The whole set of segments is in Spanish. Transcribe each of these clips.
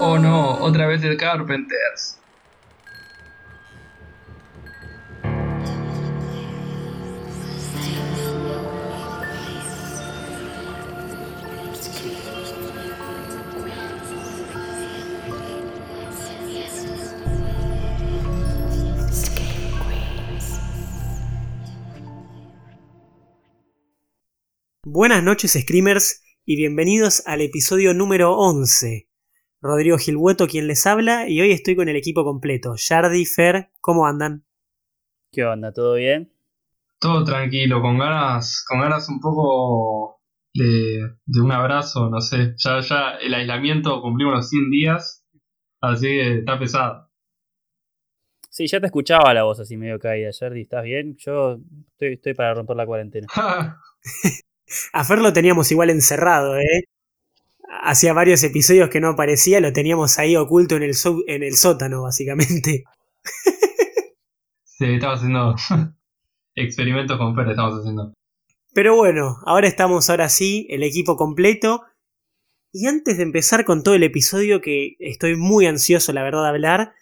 Oh no, otra vez el Carpenters. Buenas noches, Screamers, y bienvenidos al episodio número 11. Rodrigo Gilhueto quien les habla, y hoy estoy con el equipo completo. Yardi, Fer, ¿cómo andan? ¿Qué onda? ¿Todo bien? Todo tranquilo, con ganas, con ganas un poco de, de un abrazo, no sé. Ya, ya el aislamiento cumplimos los 100 días, así que está pesado. Sí, ya te escuchaba la voz así medio caída, Yardi, ¿estás bien? Yo estoy, estoy para romper la cuarentena. A Fer lo teníamos igual encerrado, ¿eh? Hacía varios episodios que no aparecía, lo teníamos ahí oculto en el, en el sótano, básicamente. Sí, estamos haciendo experimentos con Fer, estamos haciendo. Pero bueno, ahora estamos ahora sí, el equipo completo. Y antes de empezar con todo el episodio, que estoy muy ansioso, la verdad, de hablar,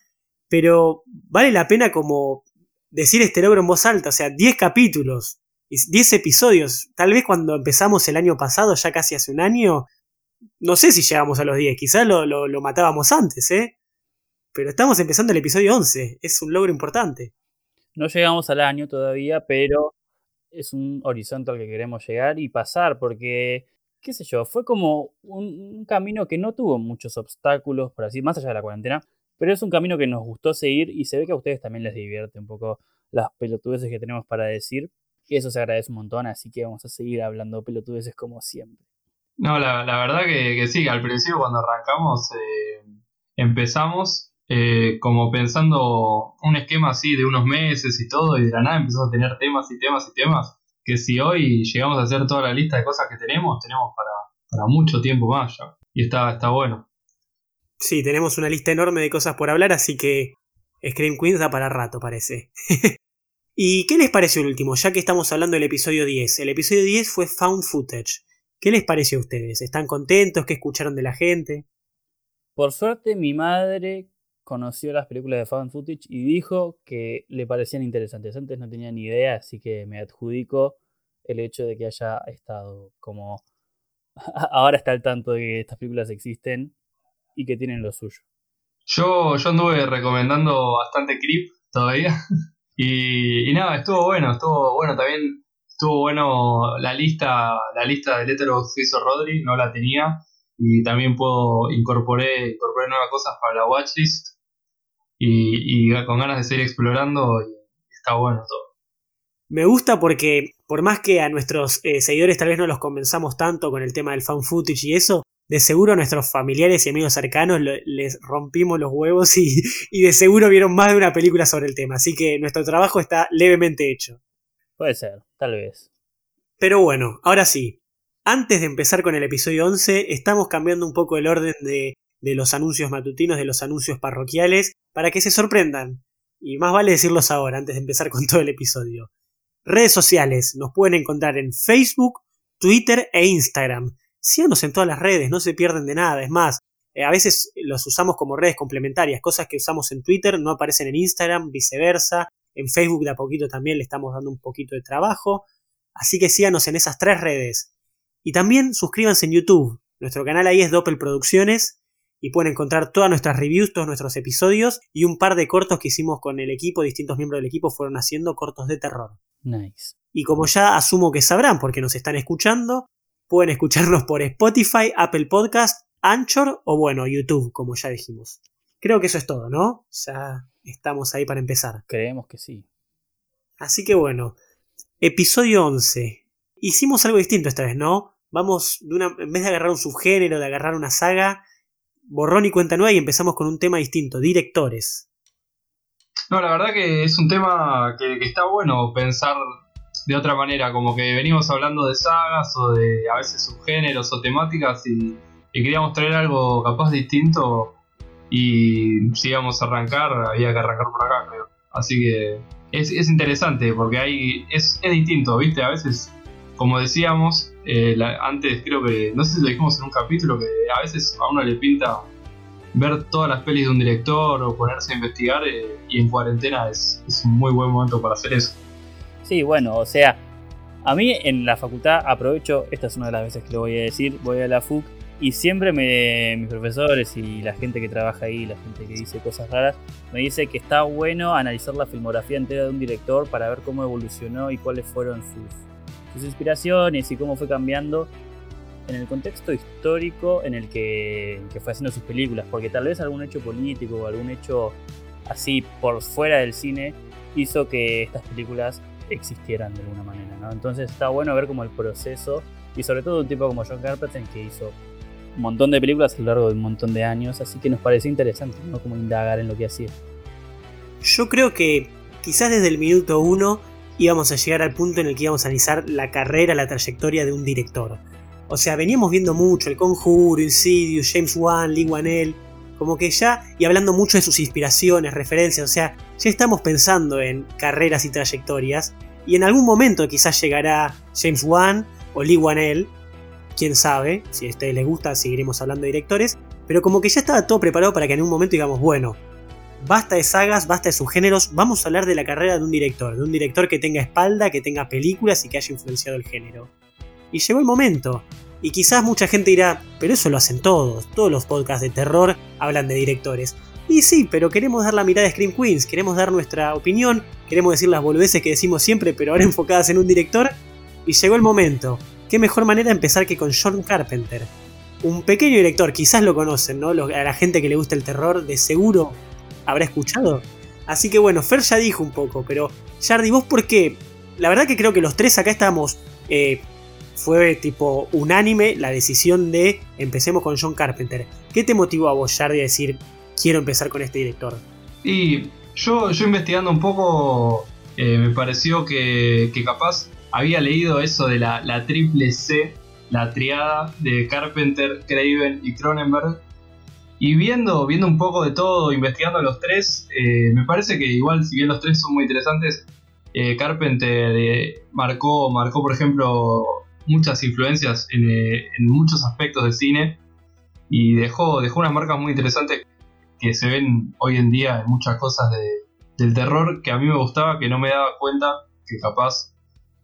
pero vale la pena como decir este logro en voz alta, o sea, 10 capítulos. 10 episodios. Tal vez cuando empezamos el año pasado, ya casi hace un año, no sé si llegamos a los 10, quizás lo, lo, matábamos antes, ¿eh? Pero estamos empezando el episodio 11, es un logro importante. No llegamos al año todavía, pero es un horizonte al que queremos llegar y pasar, porque, qué sé yo, fue como un, camino que no tuvo muchos obstáculos, por así, más allá de la cuarentena, pero es un camino que nos gustó seguir y se ve que a ustedes también les divierte un poco las pelotudeces que tenemos para decir. Y eso se agradece un montón, así que vamos a seguir hablando pelotudeces como siempre. No, la, verdad que, sí, al principio cuando arrancamos eh, empezamos eh, como pensando un esquema así de unos meses y todo, y de la nada empezamos a tener temas y temas y temas, que si hoy llegamos a hacer toda la lista de cosas que tenemos, tenemos para, para mucho tiempo más ya. Y está, está bueno. Sí, tenemos una lista enorme de cosas por hablar, así que Scream Queens da para rato, parece. ¿Y qué les pareció el último? Ya que estamos hablando del episodio 10. El episodio 10 fue Found Footage. ¿Qué les pareció a ustedes? ¿Están contentos? ¿Qué escucharon de la gente? Por suerte, mi madre conoció las películas de Found Footage y dijo que le parecían interesantes. Antes no tenía ni idea, así que me adjudico el hecho de que haya estado como. Ahora está al tanto de que estas películas existen y que tienen lo suyo. Yo, yo anduve recomendando bastante Creep todavía. Y, nada, estuvo bueno, estuvo bueno también, estuvo bueno la lista, la lista de Letterboxd que hizo Rodri, no la tenía, y también puedo incorporé, incorporé nuevas cosas para la watchlist, y, y con ganas de seguir explorando, y está bueno todo. Me gusta porque, por más que a nuestros eh, seguidores tal vez no los convenzamos tanto con el tema del fan footage y eso, de seguro a nuestros familiares y amigos cercanos les rompimos los huevos y, de seguro vieron más de una película sobre el tema. Así que nuestro trabajo está levemente hecho. Puede ser, tal vez. Pero bueno, ahora sí. Antes de empezar con el episodio 11, estamos cambiando un poco el orden de, de los anuncios matutinos, de los anuncios parroquiales, para que se sorprendan. Y más vale decirlos ahora, antes de empezar con todo el episodio. Redes sociales, nos pueden encontrar en Facebook, Twitter e Instagram síganos en todas las redes, no se pierden de nada. Es más, eh, a veces los usamos como redes complementarias, cosas que usamos en Twitter no aparecen en Instagram, viceversa. En Facebook de a poquito también le estamos dando un poquito de trabajo. Así que síganos en esas tres redes. Y también suscríbanse en YouTube. Nuestro canal ahí es Doppel Producciones y pueden encontrar todas nuestras reviews, todos nuestros episodios y un par de cortos que hicimos con el equipo, distintos miembros del equipo fueron haciendo cortos de terror. Nice. Y como ya asumo que sabrán porque nos están escuchando, Pueden escucharnos por Spotify, Apple Podcast, Anchor o bueno, YouTube, como ya dijimos. Creo que eso es todo, ¿no? Ya estamos ahí para empezar. Creemos que sí. Así que bueno, episodio 11. Hicimos algo distinto esta vez, ¿no? Vamos, de una, en vez de agarrar un subgénero, de agarrar una saga, borrón y cuenta nueva y empezamos con un tema distinto, directores. No, la verdad que es un tema que está bueno pensar de otra manera, como que venimos hablando de sagas o de a veces subgéneros o temáticas y, queríamos traer algo capaz distinto y si íbamos a arrancar, había que arrancar por acá, creo. Así que es, interesante porque hay, es, es distinto, ¿viste? A veces como decíamos, eh, antes creo que, no sé si lo dijimos en un capítulo, que a veces a uno le pinta ver todas las pelis de un director o ponerse a investigar eh, y en cuarentena es, es, un muy buen momento para hacer eso. Sí, bueno, o sea, a mí en la facultad aprovecho, esta es una de las veces que lo voy a decir, voy a la FUC y siempre mis profesores y la gente que trabaja ahí, la gente que dice cosas raras, me dice que está bueno analizar la filmografía entera de un director para ver cómo evolucionó y cuáles fueron sus inspiraciones y cómo fue cambiando en el contexto histórico en el que, fue haciendo sus películas, porque tal vez algún hecho político o algún hecho así por fuera del cine hizo que estas películas existieran de alguna manera, ¿no? Entonces está bueno ver como el proceso y sobre todo un tipo como John Carpenter que hizo un montón de películas a lo largo de un montón de años, así que nos pareció interesante, ¿no? Como indagar en lo que hacía. Yo creo que quizás desde el minuto uno íbamos a llegar al punto en el que íbamos a analizar la carrera, la trayectoria de un director. O sea, veníamos viendo mucho El Conjuro, Insidious, James Wan, Lee Wanell, como que ya, y hablando mucho de sus inspiraciones, referencias, o sea, ya estamos pensando en carreras y trayectorias, y en algún momento quizás llegará James Wan o Lee Wanell, quién sabe, si a ustedes les gusta seguiremos hablando de directores, pero como que ya estaba todo preparado para que en un momento digamos, bueno, basta de sagas, basta de subgéneros, vamos a hablar de la carrera de un director, de un director que tenga espalda, que tenga películas y que haya influenciado el género. Y llegó el momento. Y quizás mucha gente dirá, pero eso lo hacen todos, todos los podcasts de terror hablan de directores. Y sí, pero queremos dar la mirada de Scream Queens, queremos dar nuestra opinión, queremos decir las boludeces que decimos siempre, pero ahora enfocadas en un director. Y llegó el momento qué mejor manera de empezar que con John Carpenter. Un pequeño director, quizás lo conocen, ¿no? A la gente que le gusta el terror, de seguro habrá escuchado. Así que bueno, Fer ya dijo un poco, pero Jardy, ¿vos por qué? La verdad que creo que los tres acá estábamos. Eh, fue tipo unánime la decisión de empecemos con John Carpenter. ¿Qué te motivó a vos, Jardy, a decir quiero empezar con este director? Y yo, yo investigando un poco, eh, me pareció que, que capaz había leído eso de la, triple C, la triada de Carpenter, Craven y Cronenberg. Y viendo, viendo un poco de todo, investigando los tres, eh, me parece que igual, si bien los tres son muy interesantes, eh, Carpenter marcó, marcó, por ejemplo, muchas influencias en, muchos aspectos del cine y dejó, dejó unas marcas muy interesantes que se ven hoy en día en muchas cosas del terror que a mí me gustaba, que no me daba cuenta que capaz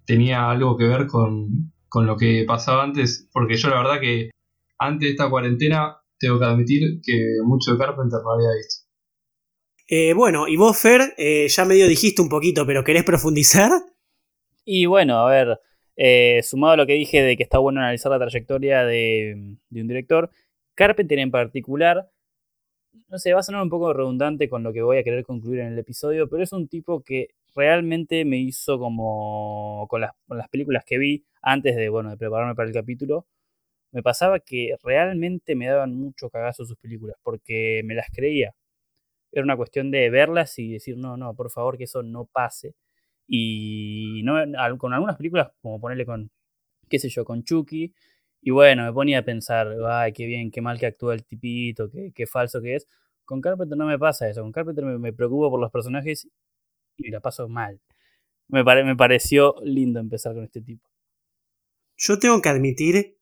tenía algo que ver con, lo que pasaba antes, porque yo la verdad que antes de esta cuarentena tengo que admitir que mucho de Carpenter no había visto. Eh, bueno, y vos, Fer, eh, ya medio dijiste un poquito, pero ¿querés profundizar? Y bueno, a ver, eh, sumado a lo que dije de que está bueno analizar la trayectoria de, un director, Carpenter en particular, no sé, va a sonar un poco redundante con lo que voy a querer concluir en el episodio, pero es un tipo que realmente me hizo como con las, películas que vi antes de, bueno, de prepararme para el capítulo, me pasaba que realmente me daban mucho cagazo sus películas, porque me las creía. Era una cuestión de verlas y decir, no, no, por favor que eso no pase. Y con algunas películas, como ponerle con, qué sé yo, con Chucky, y bueno, me ponía a pensar, ay, qué bien, qué mal que actúa el tipito, qué, qué falso que es. Con Carpenter no me pasa eso, con Carpenter me, me preocupo por los personajes y la paso mal. Me, me pareció lindo empezar con este tipo. Yo tengo que admitir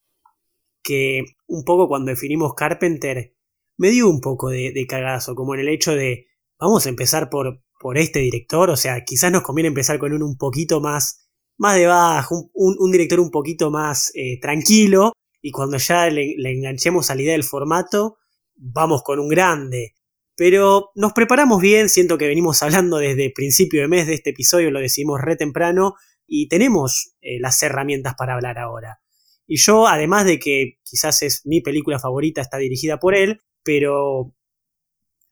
que un poco cuando definimos Carpenter me dio un poco de, cagazo, como en el hecho de vamos a empezar por, por este director, o sea, quizás nos conviene empezar con uno un poquito más, más de bajo, un, director un poquito más eh, tranquilo, y cuando ya le, enganchemos a la idea del formato, vamos con un grande. Pero nos preparamos bien, siento que venimos hablando desde principio de mes de este episodio, lo decimos re temprano, y tenemos eh, las herramientas para hablar ahora. Y yo, además de que quizás es mi película favorita, está dirigida por él, pero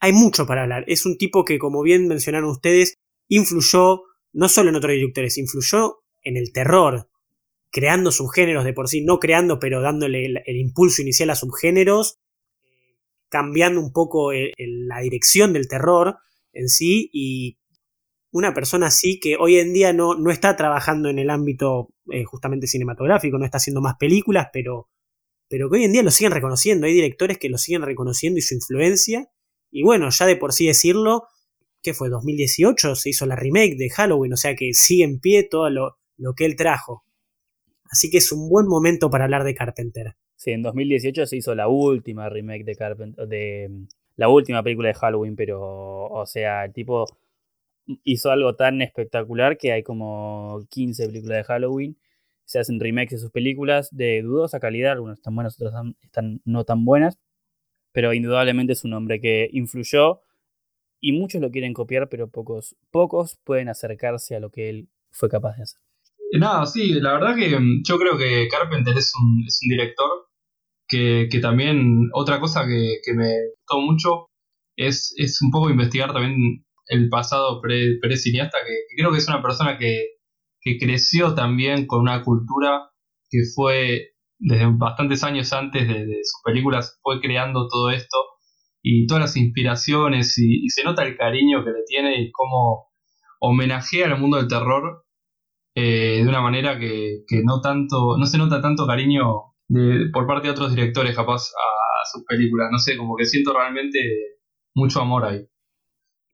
hay mucho para hablar. Es un tipo que, como bien mencionaron ustedes, influyó no solo en otros directores, influyó en el terror, creando subgéneros de por sí, no creando, pero dándole el impulso inicial a subgéneros cambiando un poco la dirección del terror en sí y una persona así que hoy en día no, no está trabajando en el ámbito eh, justamente cinematográfico, no está haciendo más películas, pero, pero que hoy en día lo siguen reconociendo, hay directores que lo siguen reconociendo y su influencia, y bueno, ya de por sí decirlo, que fue 2018, se hizo la remake de Halloween, o sea que sigue en pie todo lo, lo que él trajo. Así que es un buen momento para hablar de Carpenter. Sí, en 2018 se hizo la última remake de Carpenter, de la última película de Halloween, pero, o sea, el tipo hizo algo tan espectacular que hay como 15 películas de Halloween. Se hacen remakes de sus películas de dudosa calidad, algunas están buenas, otras están no tan buenas, pero indudablemente es un hombre que influyó y muchos lo quieren copiar, pero pocos, pocos pueden acercarse a lo que él fue capaz de hacer. Nada, sí, la verdad que mm, yo creo que Carpenter es un, es un director que, que, también, otra cosa que, que me gustó mucho es, es, un poco investigar también el pasado pre, cineasta, que, creo que es una persona que, que creció también con una cultura que fue desde bastantes años antes de, sus películas, fue creando todo esto y todas las inspiraciones y, se nota el cariño que le tiene y cómo homenajea al mundo del terror eh, de una manera que, no tanto, no se nota tanto cariño de, por parte de otros directores capaz a, sus películas. No sé, como que siento realmente mucho amor ahí.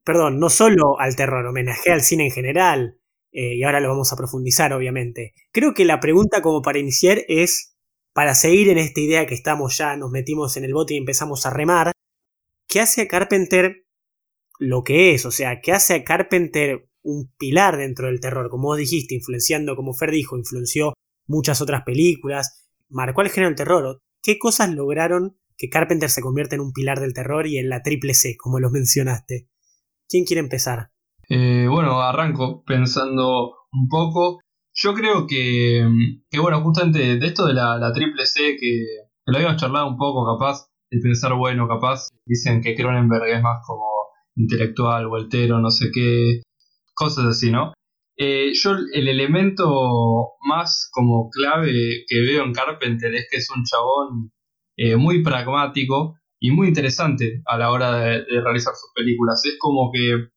Perdón, no solo al terror, homenaje al cine en general, eh, y ahora lo vamos a profundizar, obviamente. Creo que la pregunta como para iniciar es, para seguir en esta idea que estamos ya, nos metimos en el bote y empezamos a remar, ¿qué hace a Carpenter lo que es? O sea, ¿qué hace a Carpenter un pilar dentro del terror, como vos dijiste, influenciando, como Fer dijo, influenció muchas otras películas, marcó el género del terror. ¿Qué cosas lograron que Carpenter se convierta en un pilar del terror y en la triple C, como lo mencionaste? ¿Quién quiere empezar? Eh, bueno, arranco pensando un poco. Yo creo que, que bueno, justamente de esto de la, triple C, que, lo habíamos charlado un poco, capaz, de pensar, bueno, capaz, dicen que Cronenberg es más como intelectual, voltero, no sé qué, cosas así, ¿no? Eh, yo el elemento más como clave que veo en Carpenter es que es un chabón eh, muy pragmático y muy interesante a la hora de, realizar sus películas. Es como que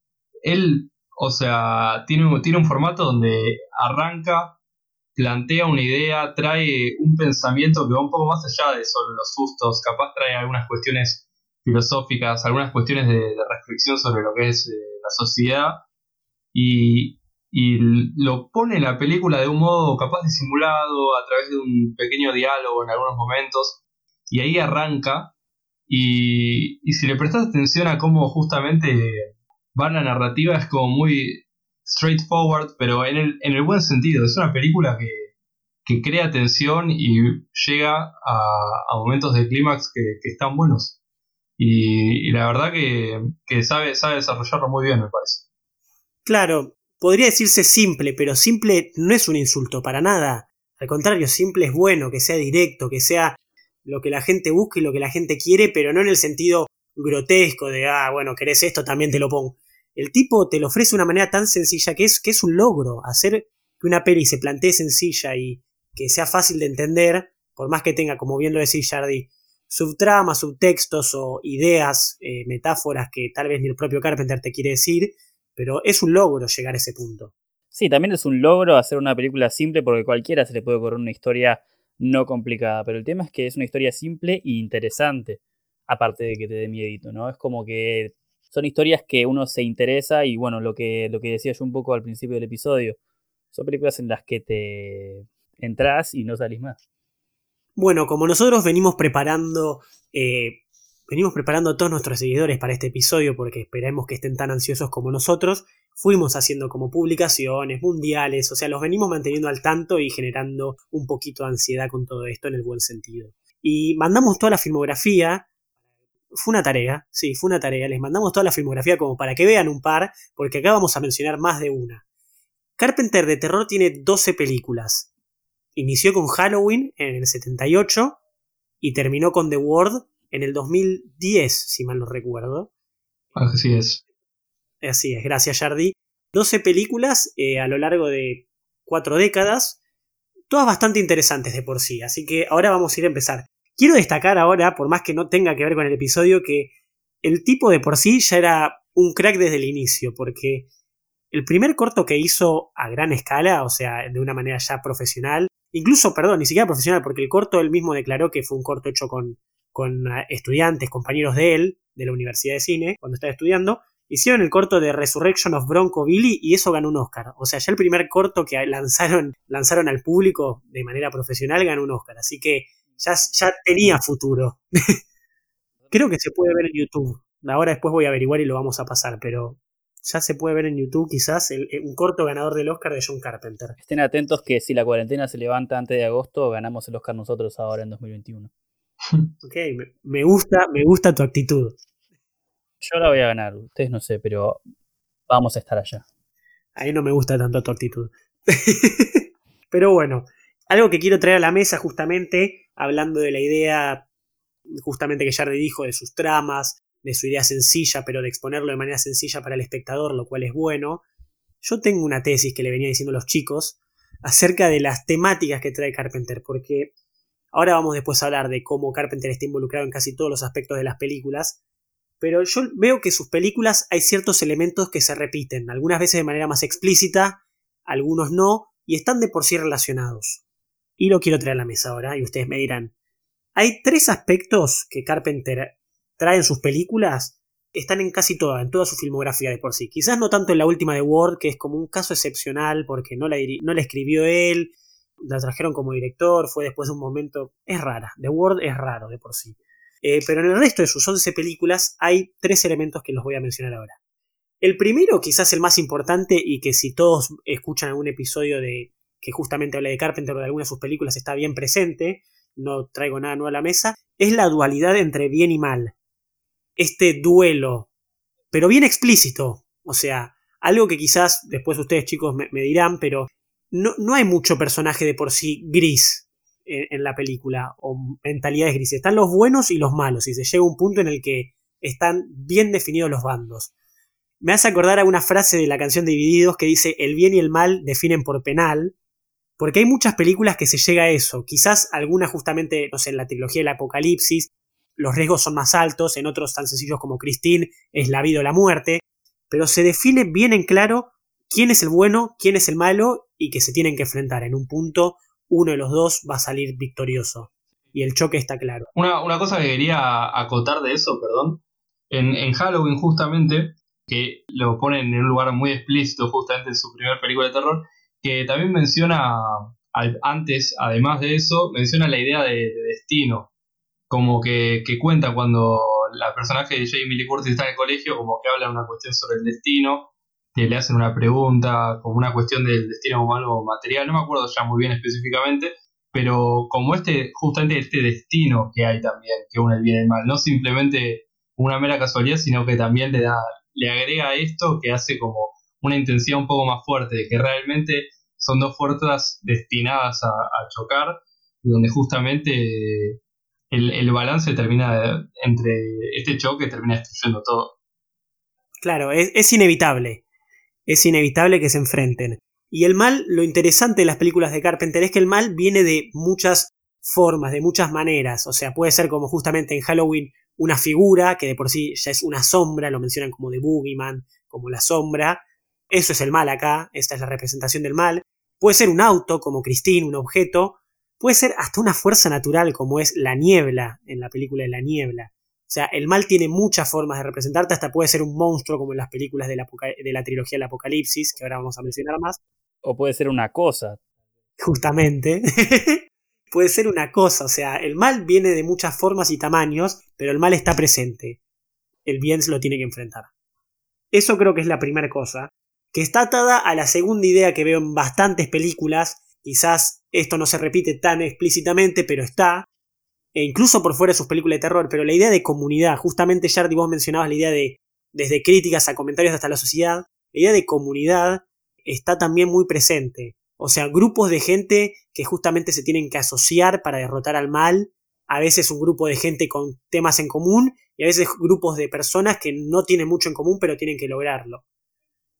él, o sea, tiene, tiene un formato donde arranca, plantea una idea, trae un pensamiento que va un poco más allá de solo los sustos, capaz trae algunas cuestiones filosóficas, algunas cuestiones de, reflexión sobre lo que es eh, la sociedad y, lo pone la película de un modo capaz disimulado a través de un pequeño diálogo en algunos momentos y ahí arranca y, si le prestas atención a cómo justamente va la narrativa es como muy straightforward pero en el, en el buen sentido es una película que, crea tensión y llega a, momentos de clímax que, están buenos y, la verdad que, que sabe, sabe desarrollarlo muy bien me parece Claro, podría decirse simple, pero simple no es un insulto para nada. Al contrario, simple es bueno, que sea directo, que sea lo que la gente busca y lo que la gente quiere, pero no en el sentido grotesco de, ah, bueno, querés esto, también te lo pongo. El tipo te lo ofrece de una manera tan sencilla que es, que es un logro. Hacer que una peli se plantee sencilla y que sea fácil de entender, por más que tenga, como bien lo decía Jardy, subtramas, subtextos o ideas, eh, metáforas que tal vez ni el propio Carpenter te quiere decir, pero es un logro llegar a ese punto. Sí, también es un logro hacer una película simple porque cualquiera se le puede ocurrir una historia no complicada, pero el tema es que es una historia simple e interesante, aparte de que te dé miedito, ¿no? Es como que son historias que uno se interesa y bueno, lo que, lo que decía yo un poco al principio del episodio, son películas en las que te entras y no salís más. Bueno, como nosotros venimos preparando eh, venimos preparando a todos nuestros seguidores para este episodio porque esperamos que estén tan ansiosos como nosotros. Fuimos haciendo como publicaciones mundiales, o sea, los venimos manteniendo al tanto y generando un poquito de ansiedad con todo esto en el buen sentido. Y mandamos toda la filmografía. Fue una tarea, sí, fue una tarea. Les mandamos toda la filmografía como para que vean un par, porque acá vamos a mencionar más de una. Carpenter de terror tiene 12 películas. Inició con Halloween en el 78 y terminó con The Ward en el 2010, si mal no recuerdo. Así es. Así es, gracias Jardi. 12 películas eh, a lo largo de cuatro décadas, todas bastante interesantes de por sí, así que ahora vamos a ir a empezar. Quiero destacar ahora, por más que no tenga que ver con el episodio, que el tipo de por sí ya era un crack desde el inicio, porque el primer corto que hizo a gran escala, o sea, de una manera ya profesional, incluso, perdón, ni siquiera profesional, porque el corto él mismo declaró que fue un corto hecho con con estudiantes, compañeros de él, de la Universidad de Cine, cuando estaba estudiando, Hicieron el corto de Resurrection of Bronco Billy y eso ganó un Oscar. O sea, ya el primer corto que lanzaron, lanzaron al público de manera profesional ganó un Oscar. Así que ya, ya tenía futuro. Creo que se puede ver en YouTube. Ahora después voy a averiguar y lo vamos a pasar, pero ya se puede ver en YouTube quizás un corto ganador del Oscar de John Carpenter. Estén atentos que si la cuarentena se levanta antes de agosto, ganamos el Oscar nosotros ahora en 2021. ok, me gusta, me gusta tu actitud. Yo la voy a ganar, ustedes no sé, pero vamos a estar allá. Ahí no me gusta tanto tu actitud. pero bueno, algo que quiero traer a la mesa justamente, hablando de la idea justamente que Jardy dijo, de sus tramas, de su idea sencilla, pero de exponerlo de manera sencilla para el espectador, lo cual es bueno. Yo tengo una tesis que le venía diciendo a los chicos acerca de las temáticas que trae Carpenter, porque ahora vamos después a hablar de cómo Carpenter está involucrado en casi todos los aspectos de las películas, pero yo veo que sus películas hay ciertos elementos que se repiten, algunas veces de manera más explícita, algunos no, y están de por sí relacionados. Y lo quiero traer a la mesa ahora, y ustedes me dirán, hay tres aspectos que Carpenter trae en sus películas, están en casi toda, en toda su filmografía de por sí. Quizás no tanto en la última de Ward, que es como un caso excepcional porque no la, no la escribió él, la trajeron como director, fue después de un momento... Es rara, The Ward es raro de por sí. Eh, pero en el resto de sus 11 películas hay tres elementos que los voy a mencionar ahora. El primero, quizás el más importante, y que si todos escuchan algún episodio de que justamente habla de Carpenter o de alguna de sus películas está bien presente, no traigo nada nuevo a la mesa, es la dualidad entre bien y mal. Este duelo, pero bien explícito. O sea, algo que quizás después ustedes chicos me, dirán, pero no, no hay mucho personaje de por sí gris en, la película, o mentalidades grises. Están los buenos y los malos, y se llega a un punto en el que están bien definidos los bandos. Me hace acordar a una frase de la canción Divididos que dice el bien y el mal definen por penal, porque hay muchas películas que se llega a eso, quizás algunas justamente, no sé, en la trilogía del Apocalipsis, los riesgos son más altos, en otros tan sencillos como Christine es la vida o la muerte, pero se define bien en claro quién es el bueno, quién es el malo y que se tienen que enfrentar en un punto uno de los dos va a salir victorioso. Y el choque está claro. Una, cosa que quería acotar de eso, perdón. En, Halloween, justamente, que lo ponen en un lugar muy explícito, justamente en su primera película de terror, que también menciona, antes, además de eso, menciona la idea de, destino. Como que, cuenta cuando la personaje de Jamie Lee Curtis está en el colegio, como que habla una cuestión sobre el destino que le hacen una pregunta, como una cuestión del destino como algo material, no me acuerdo ya muy bien específicamente, pero como este, justamente este destino que hay también, que une el bien y el mal, no simplemente una mera casualidad, sino que también le da, le agrega esto que hace como una intención un poco más fuerte, de que realmente son dos fuerzas destinadas a, chocar, donde justamente el, balance termina entre este choque termina destruyendo todo. Claro, es inevitable es inevitable que se enfrenten. Y el mal, lo interesante de las películas de Carpenter es que el mal viene de muchas formas, de muchas maneras. O sea, puede ser como justamente en Halloween una figura, que de por sí ya es una sombra, lo mencionan como de Boogeyman, como la sombra. Eso es el mal acá, esta es la representación del mal. Puede ser un auto, como Christine, un objeto. Puede ser hasta una fuerza natural, como es la niebla, en la película de la niebla. O sea, el mal tiene muchas formas de representarte, hasta puede ser un monstruo como en las películas de la, de la trilogía del Apocalipsis, que ahora vamos a mencionar más. O puede ser una cosa. Justamente. puede ser una cosa, o sea, el mal viene de muchas formas y tamaños, pero el mal está presente. El bien se lo tiene que enfrentar. Eso creo que es la primera cosa, que está atada a la segunda idea que veo en bastantes películas, quizás esto no se repite tan explícitamente, pero está, e incluso por fuera de sus películas de terror, pero la idea de comunidad, justamente Jardy vos mencionabas la idea de desde críticas a comentarios hasta la sociedad, la idea de comunidad está también muy presente. O sea, grupos de gente que justamente se tienen que asociar para derrotar al mal, a veces un grupo de gente con temas en común y a veces grupos de personas que no tienen mucho en común pero tienen que lograrlo.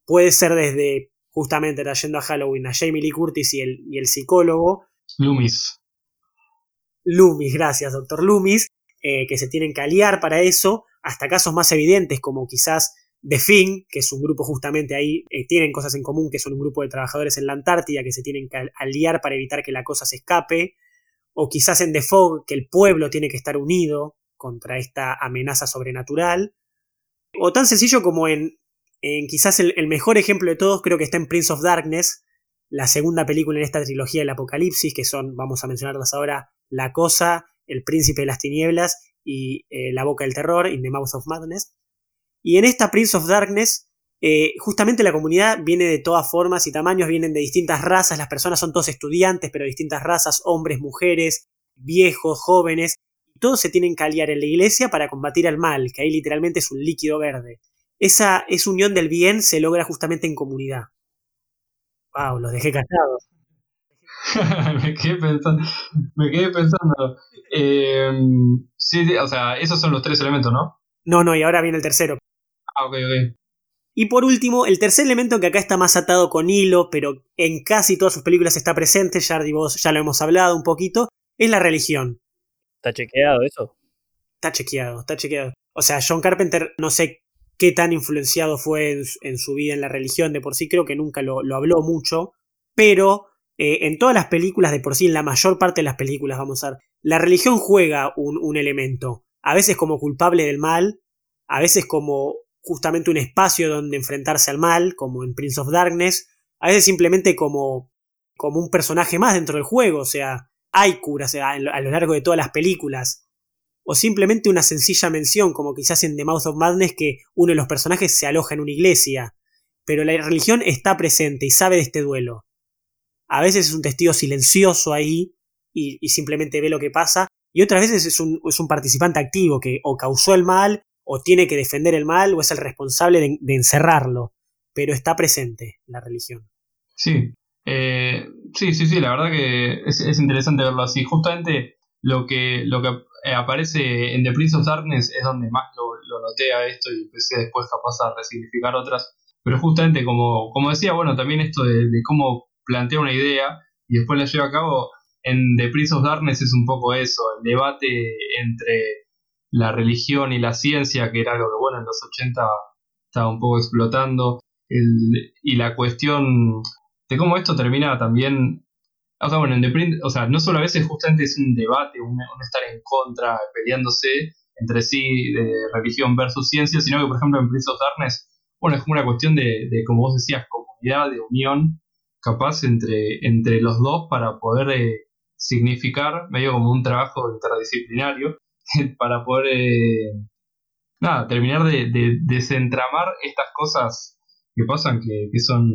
Puede ser desde, justamente trayendo a Halloween, a Jamie Lee Curtis y el, y el psicólogo. Loomis. Loomis, gracias, doctor Loomis, eh, que se tienen que aliar para eso, hasta casos más evidentes como quizás The Fing, que es un grupo justamente ahí, eh, tienen cosas en común, que son un grupo de trabajadores en la Antártida que se tienen que aliar para evitar que la cosa se escape, o quizás en The Fog, que el pueblo tiene que estar unido contra esta amenaza sobrenatural, o tan sencillo como en En quizás el, mejor ejemplo de todos creo que está en Prince of Darkness, la segunda película en esta trilogía del Apocalipsis, que son, vamos a mencionarlas ahora, La Cosa, El Príncipe de las Tinieblas y eh, La Boca del Terror, In the Mouth of Madness. Y en esta Prince of Darkness, eh, justamente la comunidad viene de todas formas y tamaños, vienen de distintas razas, las personas son todos estudiantes, pero de distintas razas, hombres, mujeres, viejos, jóvenes, todos se tienen que aliar en la iglesia para combatir al mal, que ahí literalmente es un líquido verde. Esa, esa unión del bien se logra justamente en comunidad. Wow, los dejé callados. me quedé pensando. Me quedé pensando. Eh, sí, o sea, esos son los tres elementos, ¿no? No, no, y ahora viene el tercero. Ah, ok, ok. Y por último, el tercer elemento que acá está más atado con hilo, pero en casi todas sus películas está presente, Jardy vos ya lo hemos hablado un poquito, es la religión. ¿Está chequeado eso? Está chequeado, está chequeado. O sea, John Carpenter no sé qué tan influenciado fue en, su vida en la religión, de por sí creo que nunca lo, habló mucho, pero eh, en todas las películas, de por sí, en la mayor parte de las películas, vamos a ver, la religión juega un, elemento, a veces como culpable del mal, a veces como justamente un espacio donde enfrentarse al mal, como en Prince of Darkness, a veces simplemente como, como un personaje más dentro del juego, o sea, hay curas a, lo largo de todas las películas, o simplemente una sencilla mención, como quizás en The Mouth of Madness, que uno de los personajes se aloja en una iglesia, pero la religión está presente y sabe de este duelo. A veces es un testigo silencioso ahí y, simplemente ve lo que pasa, y otras veces es un, es un participante activo que o causó el mal o tiene que defender el mal o es el responsable de, encerrarlo, pero está presente la religión. Sí, eh, sí, sí, sí, la verdad que es, interesante verlo así. Justamente lo que, lo que eh, aparece en The Prince of Darkness es donde más lo, noté a esto y empecé después capaz a resignificar otras. Pero justamente como, como decía, bueno, también esto de, de cómo plantea una idea y después la lleva a cabo, en The Prince of Darkness es un poco eso, el debate entre la religión y la ciencia, que era algo que, bueno, en los 80 estaba un poco explotando, y la cuestión de cómo esto termina también, o sea, bueno, o sea, no solo a veces justamente es un debate, un, estar en contra, peleándose entre sí de religión versus ciencia, sino que, por ejemplo, en Prince of Darkness, bueno, es como una cuestión de, como vos decías, comunidad, de unión, capaz entre, entre los dos para poder eh, significar medio como un trabajo interdisciplinario para poder eh, nada, terminar de, desentramar estas cosas que pasan que, son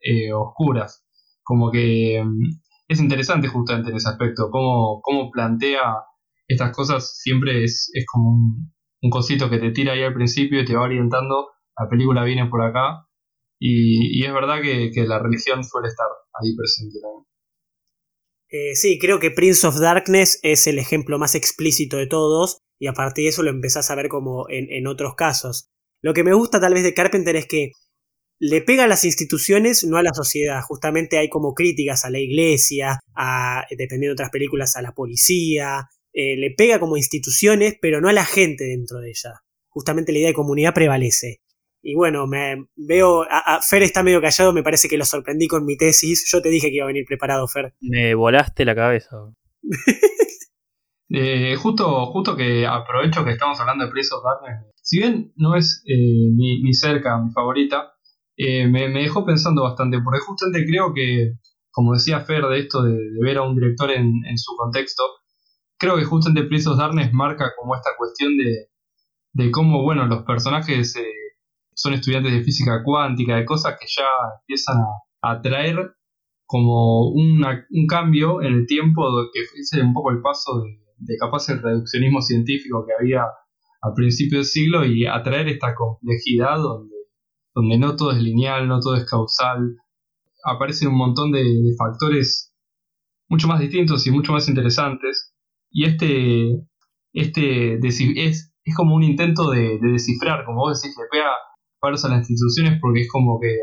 eh, oscuras. Como que mm, es interesante justamente en ese aspecto, cómo, cómo plantea estas cosas siempre es, es como un, cosito que te tira ahí al principio y te va orientando, la película viene por acá y, es verdad que, que la religión suele estar ahí presente también. Eh, sí, creo que Prince of Darkness es el ejemplo más explícito de todos, y a partir de eso lo empezás a ver como en, otros casos. Lo que me gusta tal vez de Carpenter es que le pega a las instituciones, no a la sociedad. Justamente hay como críticas a la iglesia, a, dependiendo de otras películas, a la policía. Eh, le pega como instituciones, pero no a la gente dentro de ella. Justamente la idea de comunidad prevalece. Y bueno, me veo. A, Fer está medio callado, me parece que lo sorprendí con mi tesis. Yo te dije que iba a venir preparado, Fer. Me volaste la cabeza. Eh, justo, justo que aprovecho que estamos hablando de Prince of Darkness. Si bien no es eh, ni, cerca mi favorita, eh, me, dejó pensando bastante, porque justamente creo que, como decía Fer, de esto de, ver a un director en, su contexto, creo que justamente Prince of Darkness marca como esta cuestión de, de cómo, bueno, los personajes son estudiantes de física cuántica, de cosas que ya empiezan a, traer como un cambio en el tiempo que fuese un poco el paso de, capaz el reduccionismo científico que había a principios del siglo y atraer esta complejidad donde, donde no todo es lineal, no todo es causal, aparecen un montón de, factores mucho más distintos y mucho más interesantes. Y este, este es, es como un intento de, de descifrar, como vos decís, le pega paros a las instituciones porque es como que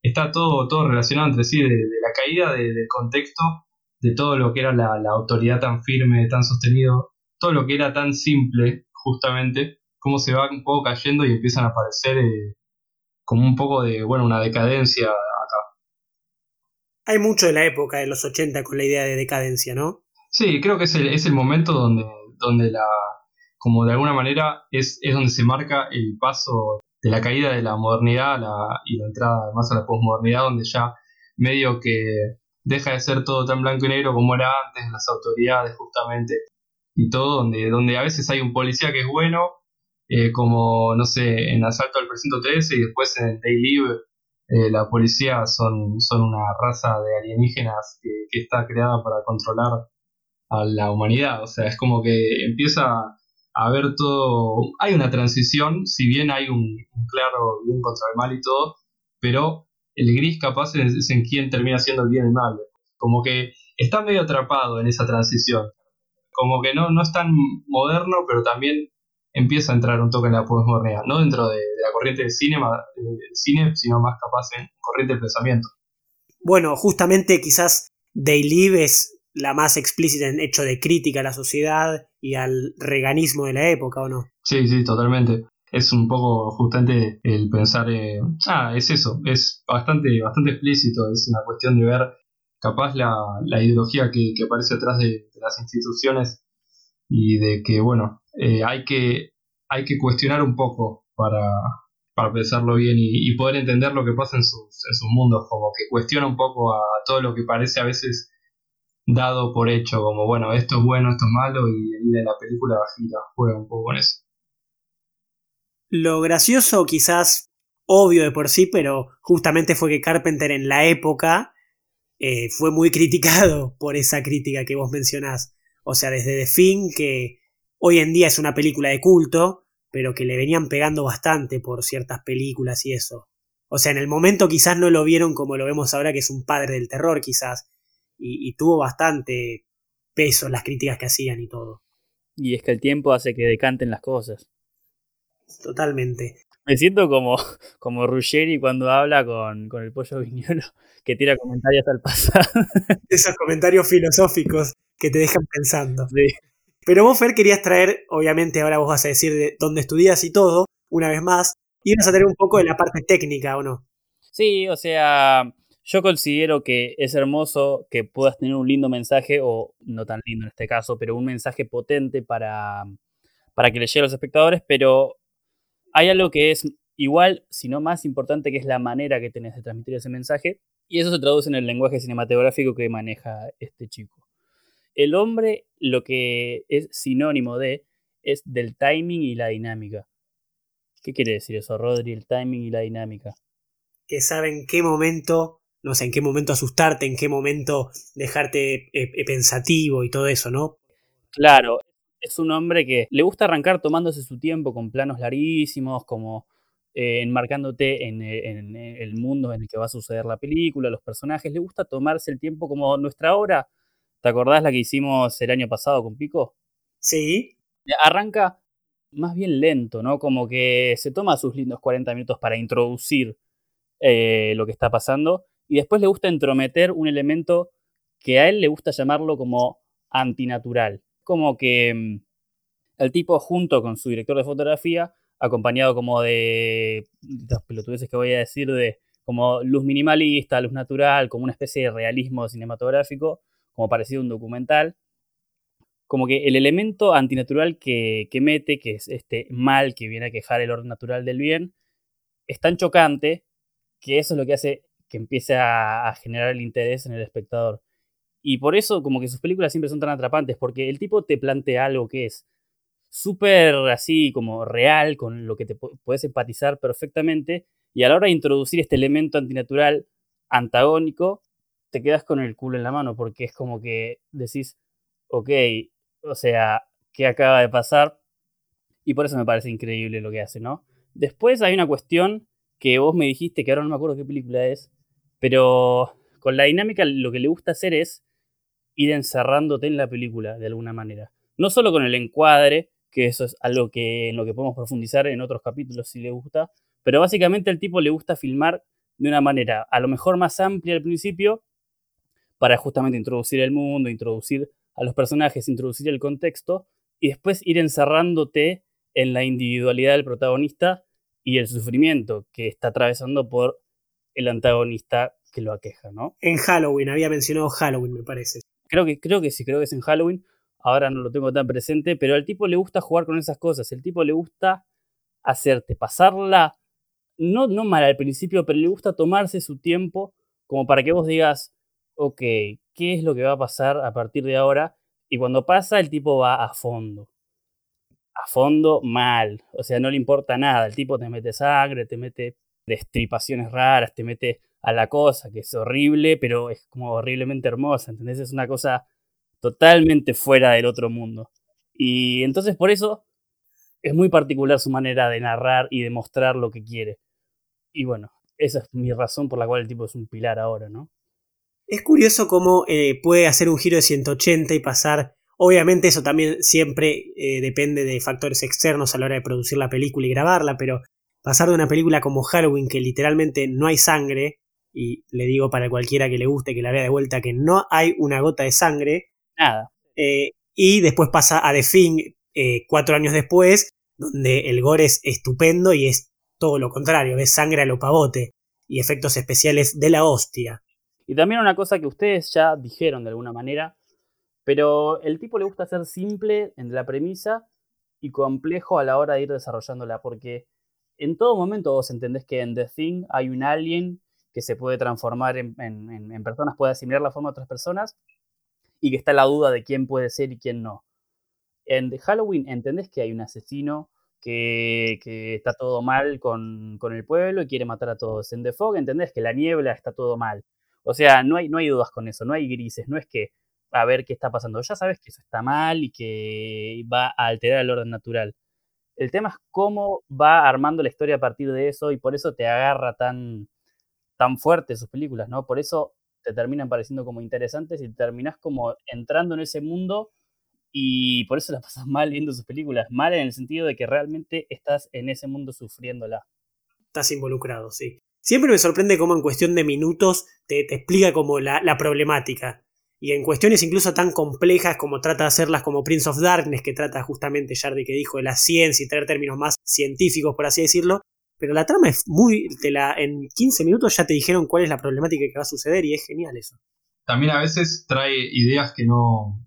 está todo, todo relacionado entre sí, de, la caída del contexto, de todo lo que era la, autoridad tan firme, tan sostenido, todo lo que era tan simple, justamente, cómo se va un poco cayendo y empiezan a aparecer eh, como un poco de, bueno, una decadencia acá. Hay mucho de la época de los 80 con la idea de decadencia, ¿no? Sí, creo que es el, es el momento donde, donde la, como de alguna manera, es, es donde se marca el paso de la caída de la modernidad y la entrada además a la posmodernidad, donde ya medio que deja de ser todo tan blanco y negro como era antes, las autoridades justamente y todo, donde, donde a veces hay un policía que es bueno, eh, como, no sé, en Asalto al Precinto 13 y después en Day Live, eh, la policía son, son una raza de alienígenas que, está creada para controlar a la humanidad, o sea, es como que empieza a ver todo, hay una transición, si bien hay un, claro bien contra el mal y todo, pero el gris capaz es, en quien termina siendo el bien y el mal, como que está medio atrapado en esa transición. Como que no, no es tan moderno, pero también empieza a entrar un toque en la posmodernidad, no dentro de, la corriente del cine, cine, sino más capaz en corriente de pensamiento. Bueno, justamente quizás Day Live es la más explícita en hecho de crítica a la sociedad y al reganismo de la época, ¿o no? Sí, sí, totalmente. Es un poco justamente el pensar, ah, es eso, es bastante, bastante explícito, es una cuestión de ver capaz la, la ideología que, aparece atrás de, las instituciones y de que, bueno, eh, hay, que, hay que cuestionar un poco para, para pensarlo bien y, poder entender lo que pasa en sus, en sus mundos, como que cuestiona un poco a, todo lo que parece a veces dado por hecho, como bueno, esto es bueno, esto es malo, y en la película gira, juega un poco con eso. Lo gracioso, quizás obvio de por sí, pero justamente fue que Carpenter en la época eh, fue muy criticado por esa crítica que vos mencionás. O sea, desde The Fin, que hoy en día es una película de culto, pero que le venían pegando bastante por ciertas películas y eso. O sea, en el momento quizás no lo vieron como lo vemos ahora, que es un padre del terror quizás, y, tuvo bastante peso en las críticas que hacían y todo. Y es que el tiempo hace que decanten las cosas. Totalmente. Me siento como, como Ruggeri cuando habla con, con el pollo viñolo que tira comentarios al pasado. Esos comentarios filosóficos que te dejan pensando. Pero vos, Fer, querías traer, obviamente ahora vos vas a decir de dónde estudias y todo, una vez más, y vas a tener un poco de la parte técnica, ¿o no? Sí, o sea, yo considero que es hermoso que puedas tener un lindo mensaje, o no tan lindo en este caso, pero un mensaje potente para, para que le llegue a los espectadores, pero hay algo que es igual, si no más importante, que es la manera que tenés de transmitir ese mensaje, y eso se traduce en el lenguaje cinematográfico que maneja este chico. El hombre lo que es sinónimo de es del timing y la dinámica. ¿Qué quiere decir eso, Rodri? El timing y la dinámica. Que sabe en qué momento, no sé, en qué momento asustarte, en qué momento dejarte eh, eh, pensativo y todo eso, ¿no? Claro, es un hombre que le gusta arrancar tomándose su tiempo con planos larguísimos, como eh, enmarcándote en, el mundo en el que va a suceder la película, los personajes. Le gusta tomarse el tiempo como nuestra obra. ¿Te acordás la que hicimos el año pasado con Pico? Sí. Arranca más bien lento, ¿no? Como que se toma sus lindos 40 minutos para introducir eh, lo que está pasando y después le gusta entrometer un elemento que a él le gusta llamarlo como antinatural. Como que mm, el tipo junto con su director de fotografía acompañado como de las pelotudeces que voy a decir de como luz minimalista, luz natural, como una especie de realismo cinematográfico, como parecido a un documental. Como que el elemento antinatural que, que mete, que es este mal que viene a quejar el orden natural del bien, es tan chocante que eso es lo que hace que empiece a, a generar el interés en el espectador. Y por eso como que sus películas siempre son tan atrapantes, porque el tipo te plantea algo que es súper así como real, con lo que te puedes empatizar perfectamente, y a la hora de introducir este elemento antinatural antagónico, te quedas con el culo en la mano, porque es como que decís, ok, o sea, ¿qué acaba de pasar? Y por eso me parece increíble lo que hace, ¿no? Después hay una cuestión que vos me dijiste, que ahora no me acuerdo qué película es, pero con la dinámica lo que le gusta hacer es ir encerrándote en la película de alguna manera. No solo con el encuadre, que eso es algo que, en lo que podemos profundizar en otros capítulos si le gusta, pero básicamente al tipo le gusta filmar de una manera a lo mejor más amplia al principio, para justamente introducir el mundo, introducir a los personajes, introducir el contexto, y después ir encerrándote en la individualidad del protagonista y el sufrimiento que está atravesando por el antagonista que lo aqueja, ¿no? En Halloween, había mencionado Halloween, me parece. Creo que, creo que sí, creo que es en Halloween, ahora no lo tengo tan presente, pero al tipo le gusta jugar con esas cosas, el tipo le gusta hacerte pasarla no, no mal al principio, pero le gusta tomarse su tiempo como para que vos digas, ok, ¿qué es lo que va a pasar a partir de ahora? Y cuando pasa, el tipo va a fondo. A fondo, mal. O sea, no le importa nada. El tipo te mete sangre, te mete destripaciones raras, te mete a la cosa, que es horrible, pero es como horriblemente hermosa, ¿entendés? Es una cosa totalmente fuera del otro mundo. Y entonces por eso es muy particular su manera de narrar y de mostrar lo que quiere. Y bueno, esa es mi razón por la cual el tipo es un pilar ahora, ¿no? Es curioso cómo eh, puede hacer un giro de 180 y pasar. Obviamente, eso también siempre eh, depende de factores externos a la hora de producir la película y grabarla, pero pasar de una película como Halloween, que literalmente no hay sangre, y le digo para cualquiera que le guste que la vea de vuelta que no hay una gota de sangre. Nada. Eh, y después pasa a The Thing cuatro años después, donde el gore es estupendo y es todo lo contrario, ves sangre a lo pavote y efectos especiales de la hostia. Y también una cosa que ustedes ya dijeron de alguna manera, pero el tipo le gusta ser simple en la premisa y complejo a la hora de ir desarrollándola, porque en todo momento vos entendés que en The Thing hay un alien que se puede transformar en, personas, puede asimilar la forma de otras personas, y que está la duda de quién puede ser y quién no. En The Halloween entendés que hay un asesino que, está todo mal con, con, el pueblo y quiere matar a todos. En The Fog entendés que la niebla está todo mal. O sea, no hay, no hay dudas con eso, no hay grises, no es que a ver qué está pasando. Ya sabes que eso está mal y que va a alterar el orden natural. El tema es cómo va armando la historia a partir de eso y por eso te agarra tan, tan fuerte sus películas, ¿no? Por eso te terminan pareciendo como interesantes y terminas como entrando en ese mundo y por eso la pasas mal viendo sus películas. Mal en el sentido de que realmente estás en ese mundo sufriéndola. Estás involucrado, sí. Siempre me sorprende cómo en cuestión de minutos te, explica como la, problemática. Y en cuestiones incluso tan complejas como trata de hacerlas como Prince of Darkness, que trata justamente, Jardy, que dijo, de la ciencia y traer términos más científicos, por así decirlo. Pero la trama es muy. Te la, en 15 minutos ya te dijeron cuál es la problemática que va a suceder y es genial eso. También a veces trae ideas que no.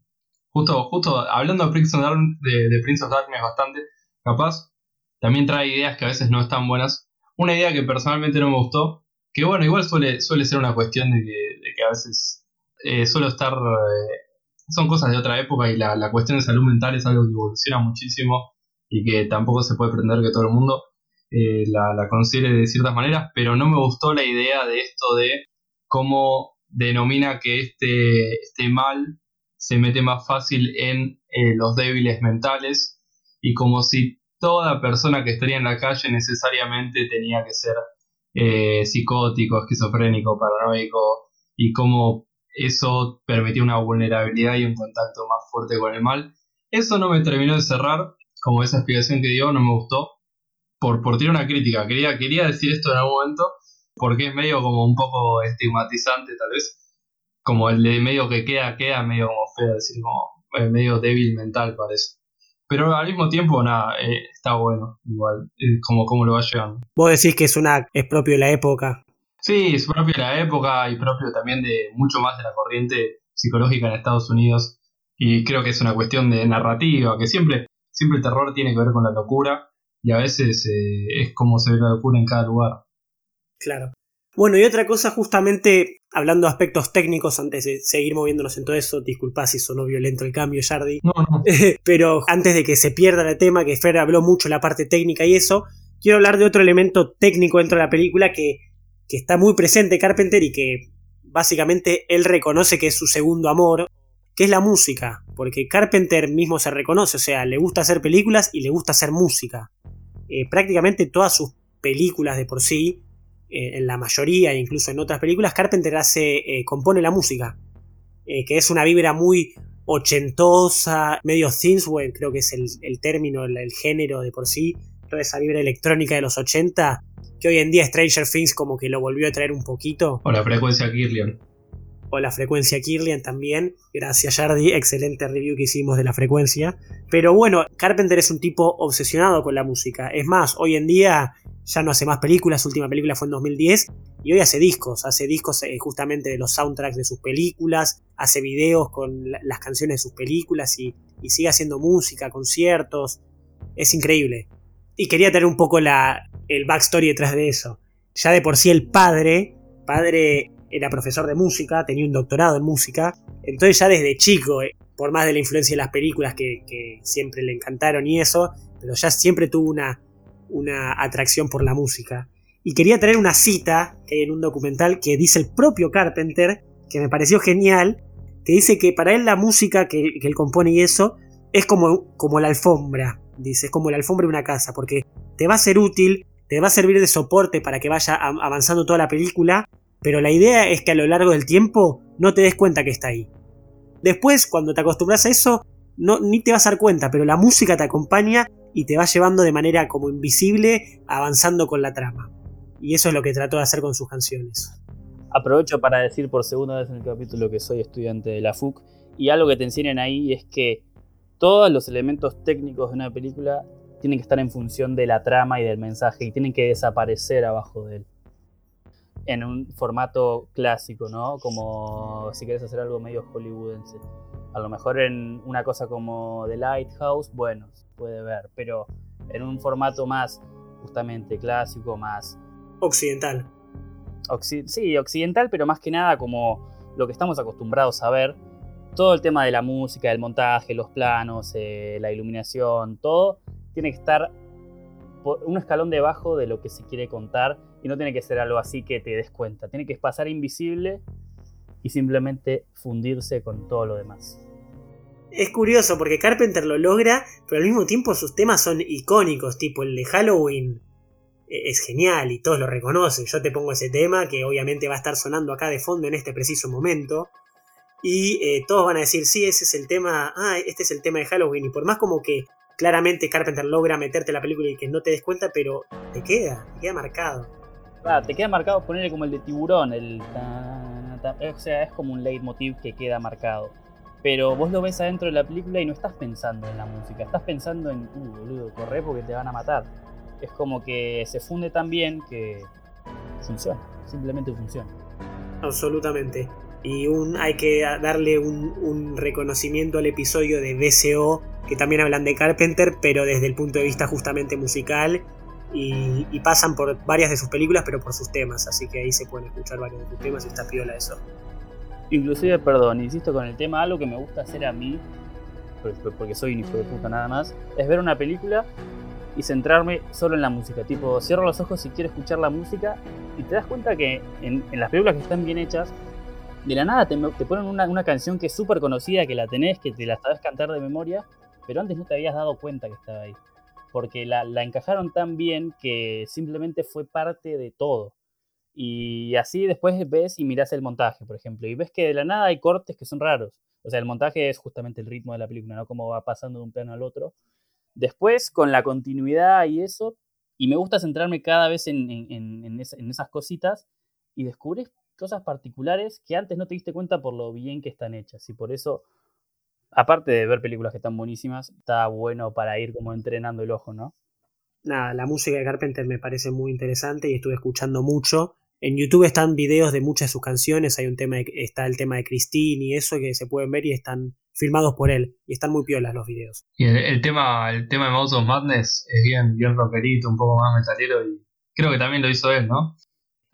Justo, justo hablando de Prince of Darkness, de Prince of Darkness bastante, capaz, también trae ideas que a veces no están buenas una idea que personalmente no me gustó, que bueno, igual suele, suele ser una cuestión de que, a veces eh, suelo estar... Eh, son cosas de otra época y la, cuestión de salud mental es algo que evoluciona muchísimo y que tampoco se puede pretender que todo el mundo eh, la, la, considere de ciertas maneras, pero no me gustó la idea de esto de cómo denomina que este, este mal se mete más fácil en los débiles mentales y como si toda persona que estaría en la calle necesariamente tenía que ser eh, psicótico, esquizofrénico, paranoico, y cómo eso permitía una vulnerabilidad y un contacto más fuerte con el mal. Eso no me terminó de cerrar, como esa explicación que dio, no me gustó, por, por tirar una crítica. Quería, quería decir esto en algún momento, porque es medio como un poco estigmatizante tal vez, como el de medio que queda, queda medio como feo, decir, como eh, medio débil mental parece. Pero al mismo tiempo, nada, eh, está bueno, igual, eh, como, como lo va llevando. Vos decís que es una es propio de la época. Sí, es propio de la época y propio también de mucho más de la corriente psicológica en Estados Unidos. Y creo que es una cuestión de narrativa, que siempre, siempre el terror tiene que ver con la locura y a veces eh, es como se ve la locura en cada lugar. Claro. Bueno, y otra cosa, justamente hablando de aspectos técnicos, antes de seguir moviéndonos en todo eso, disculpa si sonó violento el cambio, Jardi. No, no. Pero antes de que se pierda el tema, que Fer habló mucho la parte técnica y eso, quiero hablar de otro elemento técnico dentro de la película que, que está muy presente Carpenter y que básicamente él reconoce que es su segundo amor, que es la música, porque Carpenter mismo se reconoce, o sea, le gusta hacer películas y le gusta hacer música. Eh, prácticamente todas sus películas de por sí eh, en la mayoría, e incluso en otras películas, Carpenter hace, eh, compone la música, eh, que es una vibra muy ochentosa, medio synthwave, creo que es el, término, el, género de por sí, toda esa vibra electrónica de los 80, que hoy en día Stranger Things como que lo volvió a traer un poquito. O la frecuencia Kirlian. O la frecuencia Kirlian también. Gracias Jardi, excelente review que hicimos de la frecuencia. Pero bueno, Carpenter es un tipo obsesionado con la música. Es más, hoy en día ya no hace más películas, su última película fue en 2010, y hoy hace discos, hace discos eh, justamente de los soundtracks de sus películas, hace videos con las canciones de sus películas y, sigue haciendo música, conciertos, es increíble. Y quería tener un poco la, el backstory detrás de eso. Ya de por sí el padre, padre era profesor de música, tenía un doctorado en música, entonces ya desde chico, eh, por más de la influencia de las películas que siempre le encantaron y eso, pero ya siempre tuvo una, una atracción por la música. Y quería traer una cita que en un documental que dice el propio Carpenter, que me pareció genial, que dice que para él la música que, él compone y eso es como, como la alfombra, dice, es como la alfombra de una casa, porque te va a ser útil, te va a servir de soporte para que vaya avanzando toda la película, pero la idea es que a lo largo del tiempo no te des cuenta que está ahí. Después, cuando te acostumbras a eso, no, ni te vas a dar cuenta, pero la música te acompaña y te va llevando de manera como invisible avanzando con la trama. Y eso es lo que trató de hacer con sus canciones. Aprovecho para decir por segunda vez en el capítulo que soy estudiante de la FUC y algo que te enseñan ahí es que todos los elementos técnicos de una película tienen que estar en función de la trama y del mensaje y tienen que desaparecer abajo de él. En un formato clásico, ¿no? Como si quieres hacer algo medio hollywoodense. A lo mejor en una cosa como The Lighthouse, bueno, puede ver, pero en un formato más justamente clásico, más... Occidental. sí, occidental, pero más que nada como lo que estamos acostumbrados a ver. Todo el tema de la música, el montaje, los planos, eh, la iluminación, todo tiene que estar un escalón debajo de lo que se quiere contar no tiene que ser algo así que te des cuenta. Tiene que pasar invisible y simplemente fundirse con todo lo demás es curioso porque Carpenter lo logra, pero al mismo tiempo sus temas son icónicos, tipo el de Halloween e, es genial y todos lo reconocen. Yo te pongo ese tema que obviamente va a estar sonando acá de fondo en este preciso momento. Y eh, todos van a decir, sí, ese es el tema, ah, este es el tema de Halloween. Y por más como que claramente Carpenter logra meterte la película y que no te des cuenta, pero te queda, te queda marcado. Te queda marcado ponerle como el de tiburón, el... O sea, es como un leitmotiv que queda marcado pero vos lo ves adentro de la película y no estás pensando en la música, estás pensando en, uh, boludo, corre porque te van a matar. Es como que se funde tan bien que funciona, simplemente funciona. Absolutamente. Y un, hay que darle un, reconocimiento al episodio de BCO, que también hablan de Carpenter, pero desde el punto de vista justamente musical. Y, y, pasan por varias de sus películas, pero por sus temas. Así que ahí se pueden escuchar varios de sus temas y está piola eso. Inclusive, perdón, insisto con el tema, algo que me gusta hacer a mí, porque soy un hijo de puta nada más, es ver una película y centrarme solo en la música. Tipo, cierro los ojos si quiero escuchar la música y te das cuenta que en, las películas que están bien hechas, de la nada te, ponen una, canción que es súper conocida, que la tenés, que te la sabes cantar de memoria, pero antes no te habías dado cuenta que estaba ahí. Porque la, la encajaron tan bien que simplemente fue parte de todo. Y así después ves y miras el montaje, por ejemplo, y ves que de la nada hay cortes que son raros. O sea, el montaje es justamente el ritmo de la película, ¿no? Cómo va pasando de un plano al otro. Después, con la continuidad y eso, y me gusta centrarme cada vez en, en, esas cositas y descubres cosas particulares que antes no te diste cuenta por lo bien que están hechas. Y por eso, aparte de ver películas que están buenísimas, está bueno para ir como entrenando el ojo, ¿no? Nada, la música de Carpenter me parece muy interesante y estuve escuchando mucho. En YouTube están videos de muchas de sus canciones, hay un tema está el tema de Christine y eso que se pueden ver y están filmados por él y están muy piolas los videos. Y el, tema el tema de Mouse of Madness es bien bien rockerito, un poco más metalero y creo que también lo hizo él, ¿no?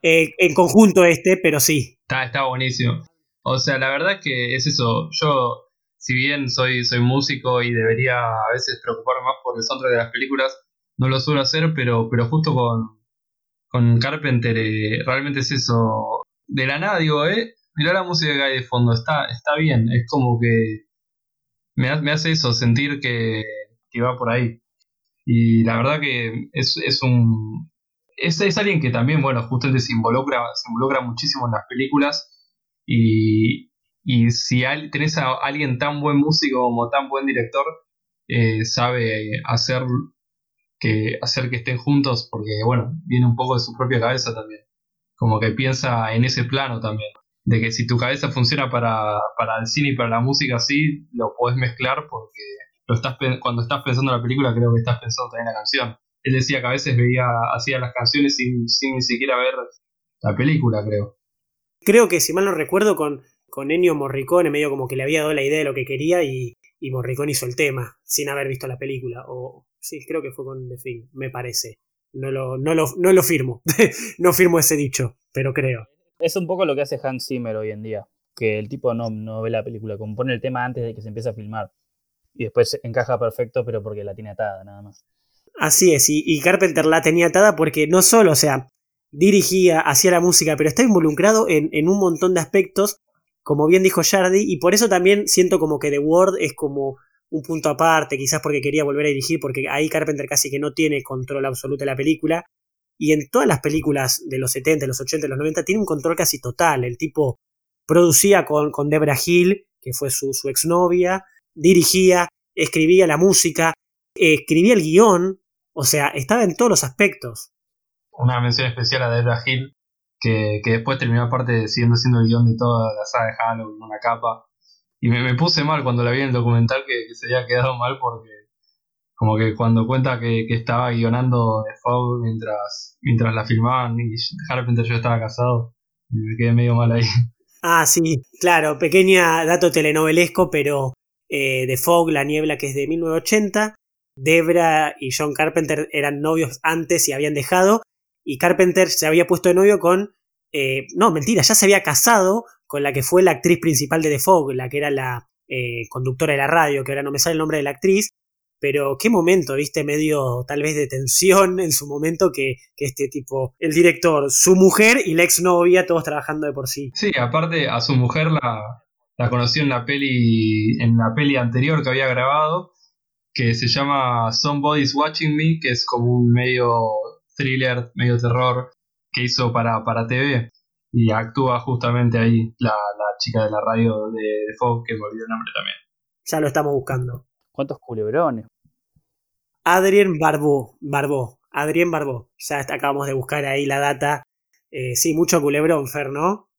Eh, en conjunto este, pero sí. Está, está buenísimo. O sea, la verdad es que es eso. Yo, si bien soy, soy músico y debería a veces preocuparme más por el soundtrack de las películas, no lo suelo hacer, pero, pero justo con, con Carpenter eh, realmente es eso. De la nada digo, eh, mirá la música que hay de fondo, está, está bien, es como que me, hace eso, sentir que, va por ahí. Y la verdad que es, es un... Es, es, alguien que también, bueno, justamente se involucra, se involucra muchísimo en las películas y, y si tenés a alguien tan buen músico como tan buen director, eh, sabe hacer que hacer que estén juntos porque, bueno, viene un poco de su propia cabeza también. Como que piensa en ese plano también. De que si tu cabeza funciona para, para el cine y para la música así, lo podés mezclar porque lo estás cuando estás pensando en la película creo que estás pensando también en la canción. Él decía que a veces veía, hacía las canciones sin, sin ni siquiera ver la película, creo. Creo que si mal no recuerdo con, con Ennio Morricone medio como que le había dado la idea de lo que quería y, y Morricone hizo el tema sin haber visto la película. O Sí, creo que fue con The Thing, me parece. No lo, no lo, no lo firmo. no firmo ese dicho, pero creo. Es un poco lo que hace Hans Zimmer hoy en día. Que el tipo no, no ve la película, compone el tema antes de que se empiece a filmar. Y después encaja perfecto, pero porque la tiene atada, nada más. Así es, y, Carpenter la tenía atada porque no solo, o sea, dirigía, hacía la música, pero está involucrado en, en un montón de aspectos, como bien dijo Jardy, y por eso también siento como que The Word es como un punto aparte, quizás porque quería volver a dirigir, porque ahí Carpenter casi que no tiene control absoluto de la película. Y en todas las películas de los 70, los 80, los 90 tiene un control casi total. El tipo producía con, con Debra Hill, que fue su, su exnovia, dirigía, escribía la música, escribía el guion, o sea, estaba en todos los aspectos. Una mención especial a Debra Hill, que, que después terminó aparte siguiendo siendo el guion de toda la saga de Halloween, una capa. Y me, puse mal cuando la vi en el documental que, se había quedado mal porque como que cuando cuenta que, estaba guionando de Fog mientras, mientras la filmaban y de yo estaba casado, me quedé medio mal ahí. Ah, sí, claro, pequeña dato telenovelesco, pero eh, de Fog, La Niebla, que es de 1980. Debra y John Carpenter eran novios antes y habían dejado. Y Carpenter se había puesto de novio con. Eh, no, mentira, ya se había casado con la que fue la actriz principal de The Fog, la que era la eh, conductora de la radio, que ahora no me sale el nombre de la actriz, pero qué momento, viste, medio tal vez de tensión en su momento que, este tipo, el director, su mujer y la exnovia, todos trabajando de por sí. Sí, aparte a su mujer la, la conoció en la peli, en la peli anterior que había grabado, que se llama Somebody's Watching Me, que es como un medio thriller, medio terror que hizo para, para TV y actúa justamente ahí la, chica de la radio de, de Fox, que me olvidó el nombre también. Ya lo estamos buscando. ¿Cuántos culebrones? Adrien Barbó, Barbó, Adrien Barbó. Ya acabamos de buscar ahí la data. Eh, sí, mucho culebrón, Fer, ¿no?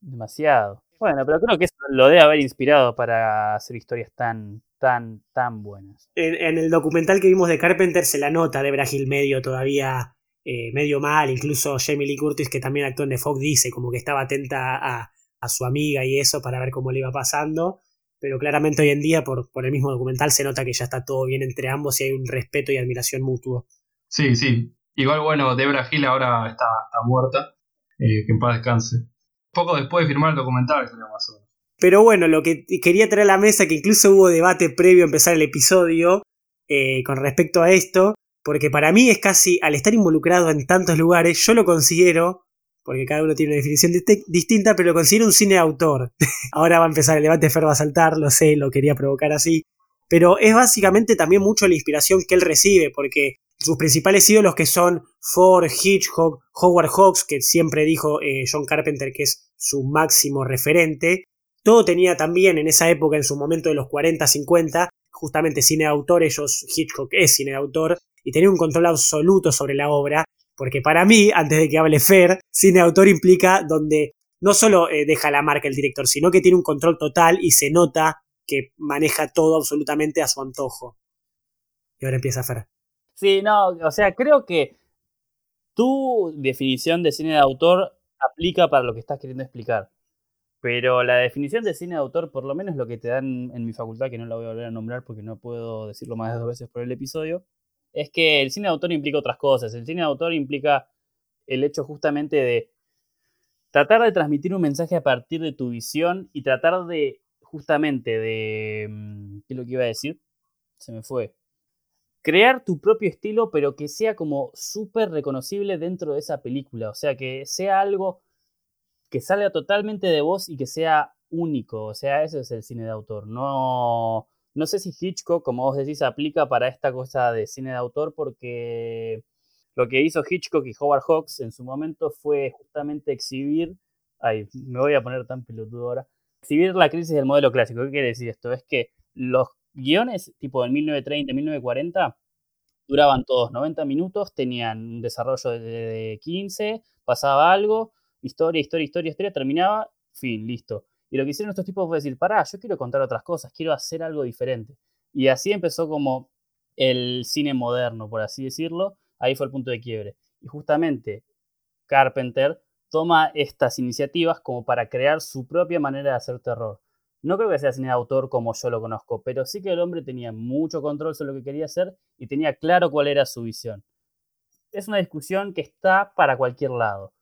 Demasiado. Bueno, pero creo que eso lo debe haber inspirado para hacer historias tan, tan, tan buenas. En, el documental que vimos de Carpenter se la nota de Bragil medio todavía eh, medio mal, incluso Jamie Lee Curtis, que también actuó en The Fox, dice como que estaba atenta a, su amiga y eso para ver cómo le iba pasando, pero claramente hoy en día por, por el mismo documental se nota que ya está todo bien entre ambos y hay un respeto y admiración mutuo. Sí, sí. Igual, bueno, Debra Hill ahora está, muerta, eh, que en paz descanse. Poco después de firmar el documental, creo más o. Pero bueno, lo que quería traer a la mesa, que incluso hubo debate previo a empezar el episodio eh, con respecto a esto, porque para mí es casi, al estar involucrado en tantos lugares, yo lo considero, porque cada uno tiene una definición distinta, pero lo considero un cine autor. Ahora va a empezar el debate, Fer va a saltar, lo sé, lo quería provocar así. Pero es básicamente también mucho la inspiración que él recibe, porque sus principales ídolos que son Ford, Hitchcock, Howard Hawks, que siempre dijo eh, John Carpenter que es su máximo referente, todo tenía también en esa época, en su momento de los 40, 50, justamente cine de autor, ellos, Hitchcock es cine de autor, y tener un control absoluto sobre la obra, porque para mí, antes de que hable Fer, cine de autor implica donde no solo eh, deja la marca el director, sino que tiene un control total y se nota que maneja todo absolutamente a su antojo. Y ahora empieza Fer. Sí, no, o sea, creo que tu definición de cine de autor aplica para lo que estás queriendo explicar. Pero la definición de cine de autor, por lo menos lo que te dan en mi facultad, que no la voy a volver a nombrar porque no puedo decirlo más de dos veces por el episodio, es que el cine de autor implica otras cosas. El cine de autor implica el hecho justamente de tratar de transmitir un mensaje a partir de tu visión y tratar de, justamente, de... Mm, ¿Qué es lo que iba a decir? Se me fue. Crear tu propio estilo, pero que sea como súper reconocible dentro de esa película. O sea, que sea algo que salga totalmente de vos y que sea único. O sea, eso es el cine de autor. No, no sé si Hitchcock, como vos decís, aplica para esta cosa de cine de autor porque lo que hizo Hitchcock y Howard Hawks en su momento fue justamente exhibir, ay, me voy a poner tan pelotudo ahora, exhibir la crisis del modelo clásico. ¿Qué quiere decir esto? Es que los guiones tipo del 1930, 1940 duraban todos 90 minutos, tenían un desarrollo de 15, pasaba algo, historia, historia, historia, historia, terminaba, fin, listo. Y lo que hicieron estos tipos fue decir, pará, yo quiero contar otras cosas, quiero hacer algo diferente. Y así empezó como el cine moderno, por así decirlo. Ahí fue el punto de quiebre. Y justamente Carpenter toma estas iniciativas como para crear su propia manera de hacer terror. No creo que sea cine de autor como yo lo conozco, pero sí que el hombre tenía mucho control sobre lo que quería hacer y tenía claro cuál era su visión. es una discusión que está para cualquier lado.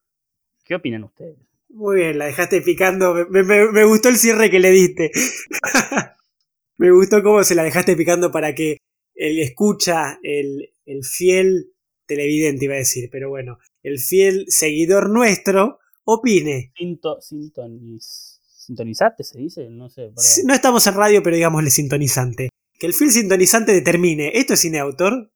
¿Qué opinan ustedes? Muy bien, la dejaste picando. Me, gustó el cierre que le diste. me gustó cómo se la dejaste picando para que el escucha, el, el fiel televidente iba a decir, pero bueno, el fiel seguidor nuestro opine. Sinto, sintonizante se dice, no sé. No estamos en radio, pero digámosle sintonizante. Que el fiel sintonizante determine, ¿esto es cine autor?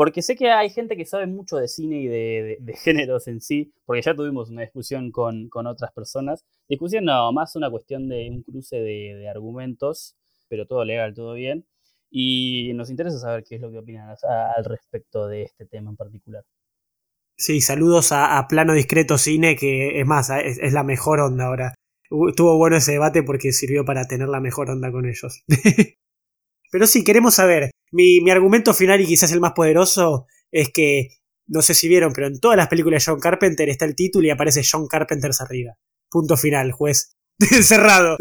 Porque sé que hay gente que sabe mucho de cine y de, géneros en sí, porque ya tuvimos una discusión con, otras personas. Discusión no, más una cuestión de un cruce de, argumentos, pero todo legal, todo bien. Y nos interesa saber qué es lo que opinan al respecto de este tema en particular. Sí, saludos a, Plano Discreto Cine, que es más, es, la mejor onda ahora. Estuvo bueno ese debate porque sirvió para tener la mejor onda con ellos. Pero sí, queremos saber. Mi, mi argumento final y quizás el más poderoso es que, no sé si vieron, pero en todas las películas de John Carpenter está el título y aparece John Carpenter arriba. Punto final, juez. Cerrado.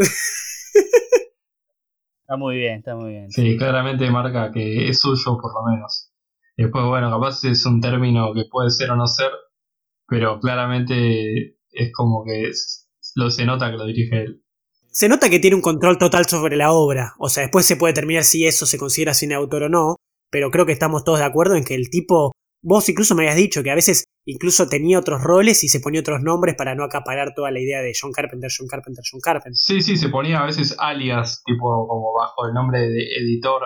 Está muy bien, está muy bien. Sí, claramente marca que es suyo por lo menos. Después, bueno, capaz es un término que puede ser o no ser, pero claramente es como que lo, se nota que lo dirige él. Se nota que tiene un control total sobre la obra. O sea, después se puede terminar si eso se considera cine autor o no. Pero creo que estamos todos de acuerdo en que el tipo. Vos incluso me habías dicho que a veces incluso tenía otros roles y se ponía otros nombres para no acaparar toda la idea de John Carpenter, John Carpenter, John Carpenter. Sí, sí, se ponía a veces alias, tipo como bajo el nombre de editor.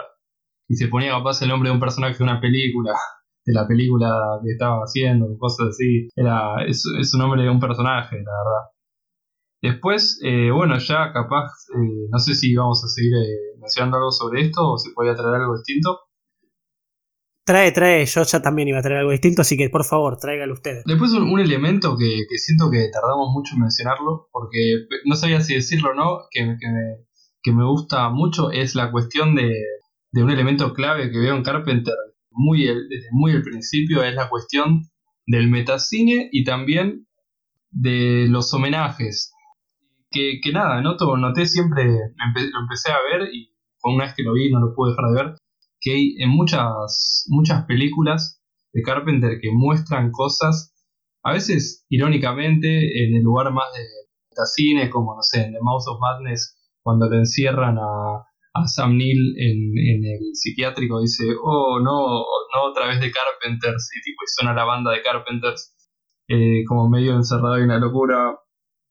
Y se ponía capaz el nombre de un personaje de una película, de la película que estaba haciendo, cosas así. Era, es, es un nombre de un personaje, la verdad. Después, eh, bueno, ya capaz, eh, no sé si vamos a seguir eh, mencionando algo sobre esto o si podía traer algo distinto. Trae, trae, yo ya también iba a traer algo distinto, así que por favor, tráigalo ustedes. Después un, elemento que, siento que tardamos mucho en mencionarlo, porque no sabía si decirlo o no, que, me, gusta mucho, es la cuestión de, un elemento clave que veo en Carpenter muy desde muy el principio, es la cuestión del metacine y también de los homenajes que, nada, noto, noté siempre, lo empecé a ver y una vez que lo vi no lo pude dejar de ver, que hay en muchas, muchas películas de Carpenter que muestran cosas, a veces irónicamente, en el lugar más de cine, como no sé, en The Mouse of Madness, cuando le encierran a, Sam Neill en, el psiquiátrico, dice, oh no, no otra vez de Carpenters, y tipo, y suena la banda de Carpenters, eh, como medio encerrado en una locura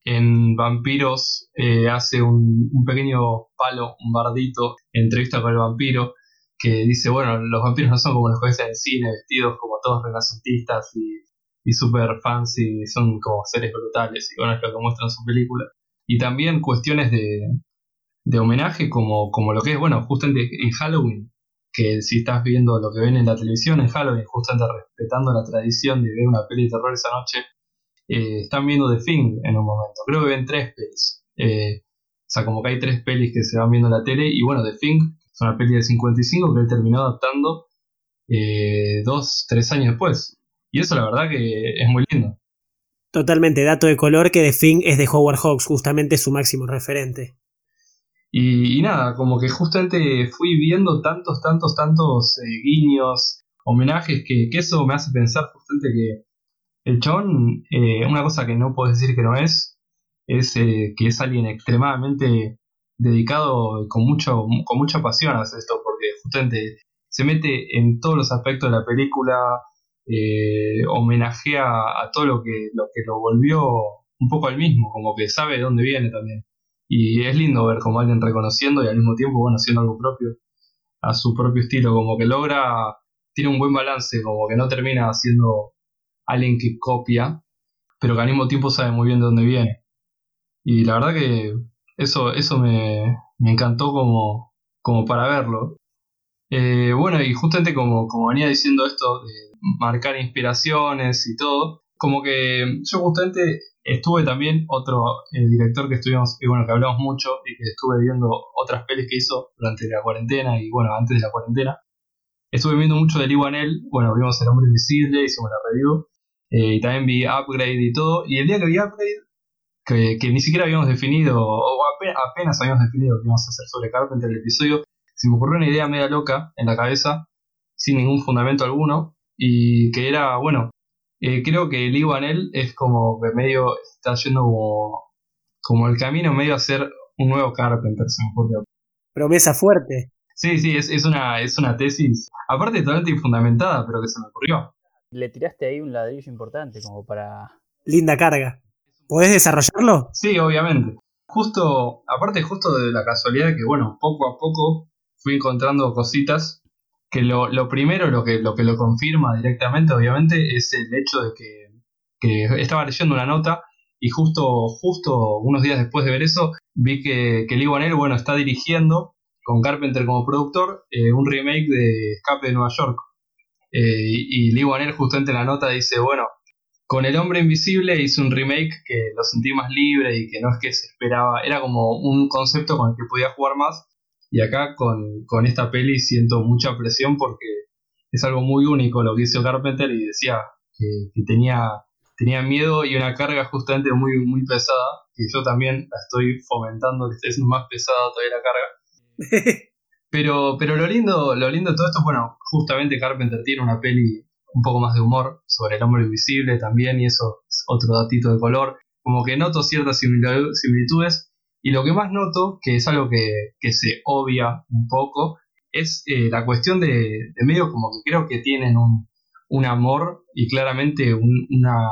en Vampiros eh, hace un, pequeño palo, un bardito, entrevista con el vampiro, que dice, bueno, los vampiros no son como los jueces de cine, vestidos como todos renacentistas y, y super fancy, son como seres brutales, y bueno, es lo que muestra en su película. Y también cuestiones de, de homenaje como, como lo que es, bueno, justamente en Halloween, que si estás viendo lo que ven en la televisión en Halloween, justamente respetando la tradición de ver una peli de terror esa noche, eh, están viendo The Thing en un momento. Creo que ven tres pelis. Eh, o sea, como que hay tres pelis que se van viendo en la tele. Y bueno, The Thing es una peli de 55 que él terminó adaptando eh, dos, tres años después. Y eso la verdad que es muy lindo. Totalmente, dato de color que The Thing es de Howard Hawks, justamente su máximo referente. Y, nada, como que justamente fui viendo tantos, tantos, tantos guiños, homenajes, que, que, eso me hace pensar justamente que el chabón, eh, una cosa que no puedo decir que no es, es eh, que es alguien extremadamente dedicado con mucho con mucha pasión a esto, porque justamente se mete en todos los aspectos de la película, eh, homenajea a todo lo que, lo que lo volvió un poco al mismo, como que sabe de dónde viene también. Y es lindo ver como alguien reconociendo y al mismo tiempo, bueno, haciendo algo propio, a su propio estilo, como que logra, tiene un buen balance, como que no termina haciendo alguien que copia, pero que al mismo tiempo sabe muy bien de dónde viene. Y la verdad que eso, eso me, encantó como, como para verlo. Eh, bueno, y justamente como, como venía diciendo esto de marcar inspiraciones y todo, como que yo justamente estuve también otro eh, director que estuvimos, y bueno, que hablamos mucho y que estuve viendo otras pelis que hizo durante la cuarentena y bueno, antes de la cuarentena. Estuve viendo mucho de Lee bueno, vimos El Hombre Invisible, hicimos la review, eh, y también vi Upgrade y todo. Y el día que vi Upgrade, que, ni siquiera habíamos definido, o apenas, habíamos definido que íbamos a hacer sobre Carpenter el episodio, se me ocurrió una idea media loca en la cabeza, sin ningún fundamento alguno, y que era, bueno, eh, creo que Lee Wanell es como que medio está yendo como, como el camino medio a ser un nuevo Carpenter, se me ocurre. Promesa fuerte. Sí, sí, es, es, una, es una tesis, aparte totalmente infundamentada, pero que se me ocurrió. Le tiraste ahí un ladrillo importante como para... Linda carga. ¿Podés desarrollarlo? Sí, obviamente. Justo, aparte justo de la casualidad de que, bueno, poco a poco fui encontrando cositas que lo, lo primero, lo que, lo que lo confirma directamente, obviamente, es el hecho de que, que estaba leyendo una nota y justo, justo unos días después de ver eso, vi que, que Lee Wanell, bueno, está dirigiendo con Carpenter como productor, eh, un remake de Escape de Nueva York. Eh, y Lee Wanell justamente en la nota dice, bueno, con El Hombre Invisible hizo un remake que lo sentí más libre y que no es que se esperaba, era como un concepto con el que podía jugar más. Y acá con, con esta peli siento mucha presión porque es algo muy único lo que hizo Carpenter y decía que, que tenía, tenía miedo y una carga justamente muy, muy pesada, que yo también la estoy fomentando, que esté más pesada todavía la carga pero, pero lo lindo, lo lindo de todo esto, bueno, justamente Carpenter tiene una peli un poco más de humor sobre el hombre invisible también, y eso es otro datito de color. Como que noto ciertas similitudes, y lo que más noto, que es algo que, se obvia un poco, es eh, la cuestión de, medio como que creo que tienen un, un amor y claramente una,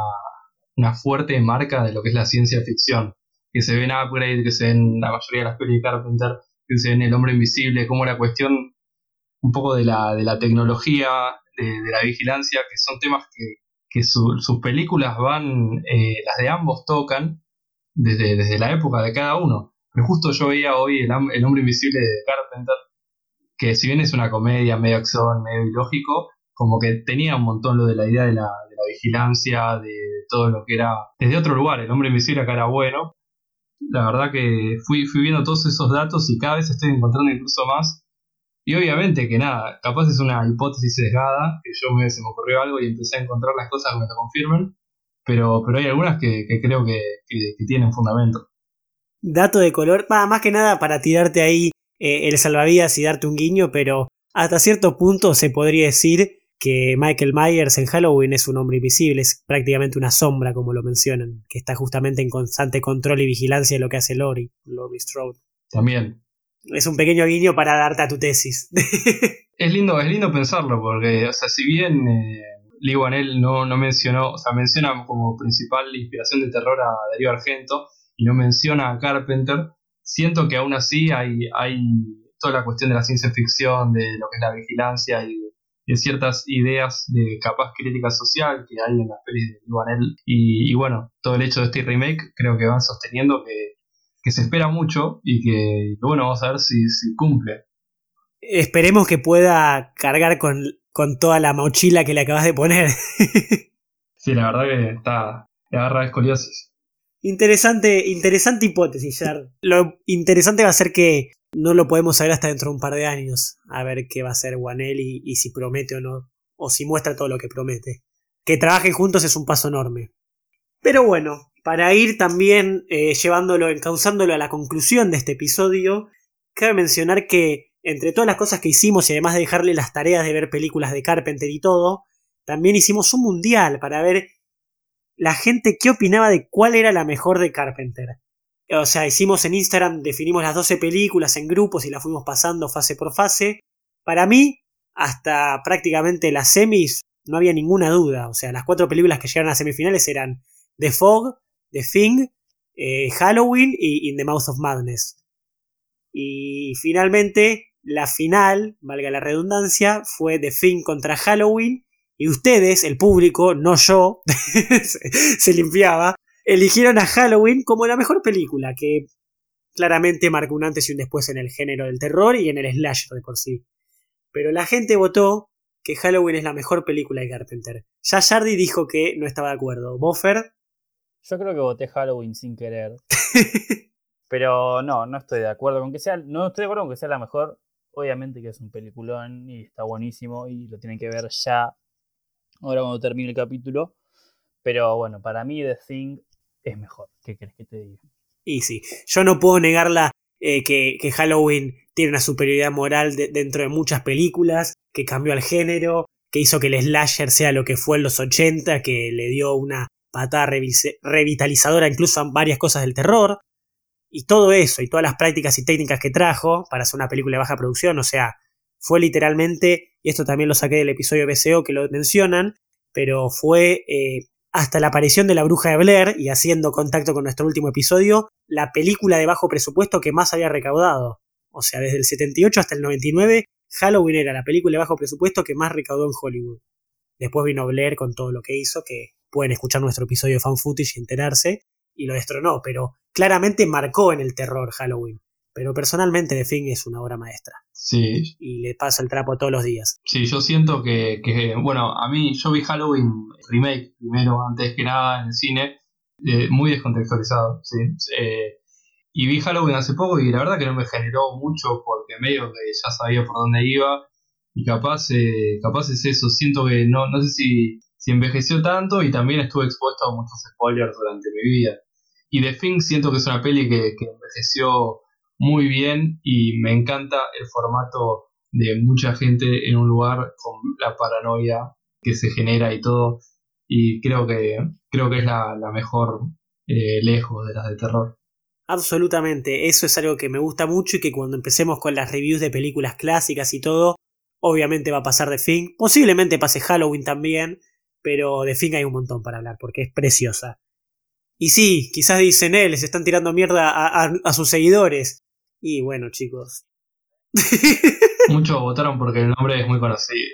una fuerte marca de lo que es la ciencia ficción, que se ve en Upgrade, que se ve en la mayoría de las pelis de Carpenter, en El Hombre Invisible, como la cuestión un poco de la, de la tecnología, de, la vigilancia, que son temas que, sus películas van, eh, las de ambos tocan desde, desde la época de cada uno. Pero justo yo veía hoy el, el, Hombre Invisible de Carpenter, que si bien es una comedia medio acción, medio ilógico, como que tenía un montón lo de la idea de la, de la vigilancia, de todo lo que era desde otro lugar. El Hombre Invisible acá era bueno, la verdad que fui, viendo todos esos datos y cada vez estoy encontrando incluso más. Y obviamente que nada, capaz es una hipótesis sesgada, que yo me, se me ocurrió algo y empecé a encontrar las cosas que me lo confirman, pero, pero hay algunas que, creo que, tienen fundamento. Dato de color, más que nada para tirarte ahí eh, el salvavidas y darte un guiño, pero hasta cierto punto se podría decir que Michael Myers en Halloween es un hombre invisible, es prácticamente una sombra, como lo mencionan, que está justamente en constante control y vigilancia de lo que hace Lori, Lori Strode. También. Es un pequeño guiño para darte a tu tesis. es lindo, es lindo pensarlo, porque, o sea, si bien eh, Lee Wanell no, no mencionó, o sea, menciona como principal inspiración de terror a Darío Argento y no menciona a Carpenter, siento que aún así hay, hay toda la cuestión de la ciencia ficción, de lo que es la vigilancia y de ciertas ideas de capaz crítica social que hay en las pelis de Ivanel y, y, bueno, todo el hecho de este remake creo que van sosteniendo que, se espera mucho y que, bueno, vamos a ver si, cumple. Esperemos que pueda cargar con, con toda la mochila que le acabas de poner. sí, la verdad que está, le agarra escoliosis. Interesante, interesante hipótesis, Lo interesante va a ser que no lo podemos saber hasta dentro de un par de años, a ver qué va a hacer Wanelli y, si promete o no, o si muestra todo lo que promete. Que trabajen juntos es un paso enorme. Pero bueno, para ir también eh, llevándolo, encauzándolo a la conclusión de este episodio, cabe mencionar que entre todas las cosas que hicimos y además de dejarle las tareas de ver películas de Carpenter y todo, también hicimos un mundial para ver la gente qué opinaba de cuál era la mejor de Carpenter. O sea, hicimos en Instagram, definimos las 12 películas en grupos y las fuimos pasando fase por fase. Para mí, hasta prácticamente las semis, no había ninguna duda. O sea, las cuatro películas que llegaron a semifinales eran The Fog, The Thing, eh, Halloween y In the Mouth of Madness. Y finalmente, la final, valga la redundancia, fue The Thing contra Halloween. Y ustedes, el público, no yo, se limpiaba, eligieron a Halloween como la mejor película, que claramente marcó un antes y un después en el género del terror y en el slasher de por sí. Pero la gente votó que Halloween es la mejor película de Carpenter. Ya Jardy dijo que no estaba de acuerdo. ¿Boffer? Yo creo que voté Halloween sin querer. Pero no, no estoy de acuerdo con que sea. No estoy de acuerdo con que sea la mejor. Obviamente que es un peliculón y está buenísimo y lo tienen que ver ya. Ahora cuando termine el capítulo. Pero bueno, para mí The Thing es mejor. ¿Qué crees que te diga? Y sí, yo no puedo negarla eh, que, Halloween tiene una superioridad moral dentro de muchas películas, que cambió al género, que hizo que el slasher sea lo que fue en los 80, que le dio una patada revitalizadora incluso a varias cosas del terror. Y todo eso, y todas las prácticas y técnicas que trajo para hacer una película de baja producción, o sea, fue literalmente, y esto también lo saqué del episodio BCO que lo mencionan, pero fue eh, hasta la aparición de la bruja de Blair y haciendo contacto con nuestro último episodio, la película de bajo presupuesto que más había recaudado. O sea, desde el 78 hasta el 99, Halloween era la película de bajo presupuesto que más recaudó en Hollywood. Después vino Blair con todo lo que hizo, que pueden escuchar nuestro episodio de fan footage y enterarse, y lo destronó, pero claramente marcó en el terror Halloween. Pero personalmente The Thing es una obra maestra. Sí. Y le pasa el trapo todos los días. Sí, yo siento que, bueno, a mí yo vi Halloween remake primero, antes que nada en el cine, eh, muy descontextualizado, sí. Eh, y vi Halloween hace poco y la verdad que no me generó mucho porque medio que ya sabía por dónde iba y capaz, eh, capaz es eso, siento que no, no sé si, si envejeció tanto y también estuve expuesto a muchos spoilers durante mi vida. Y The Thing siento que es una peli que, que envejeció muy bien y me encanta el formato de mucha gente en un lugar con la paranoia que se genera y todo. Y creo que, creo que es la, mejor eh, lejos de las de terror. Absolutamente, eso es algo que me gusta mucho y que cuando empecemos con las reviews de películas clásicas y todo, obviamente va a pasar de fin. Posiblemente pase Halloween también, pero de fin hay un montón para hablar porque es preciosa. Y sí, quizás dicen él, les están tirando mierda a sus seguidores. Y bueno, chicos. Muchos votaron porque el nombre es muy conocido.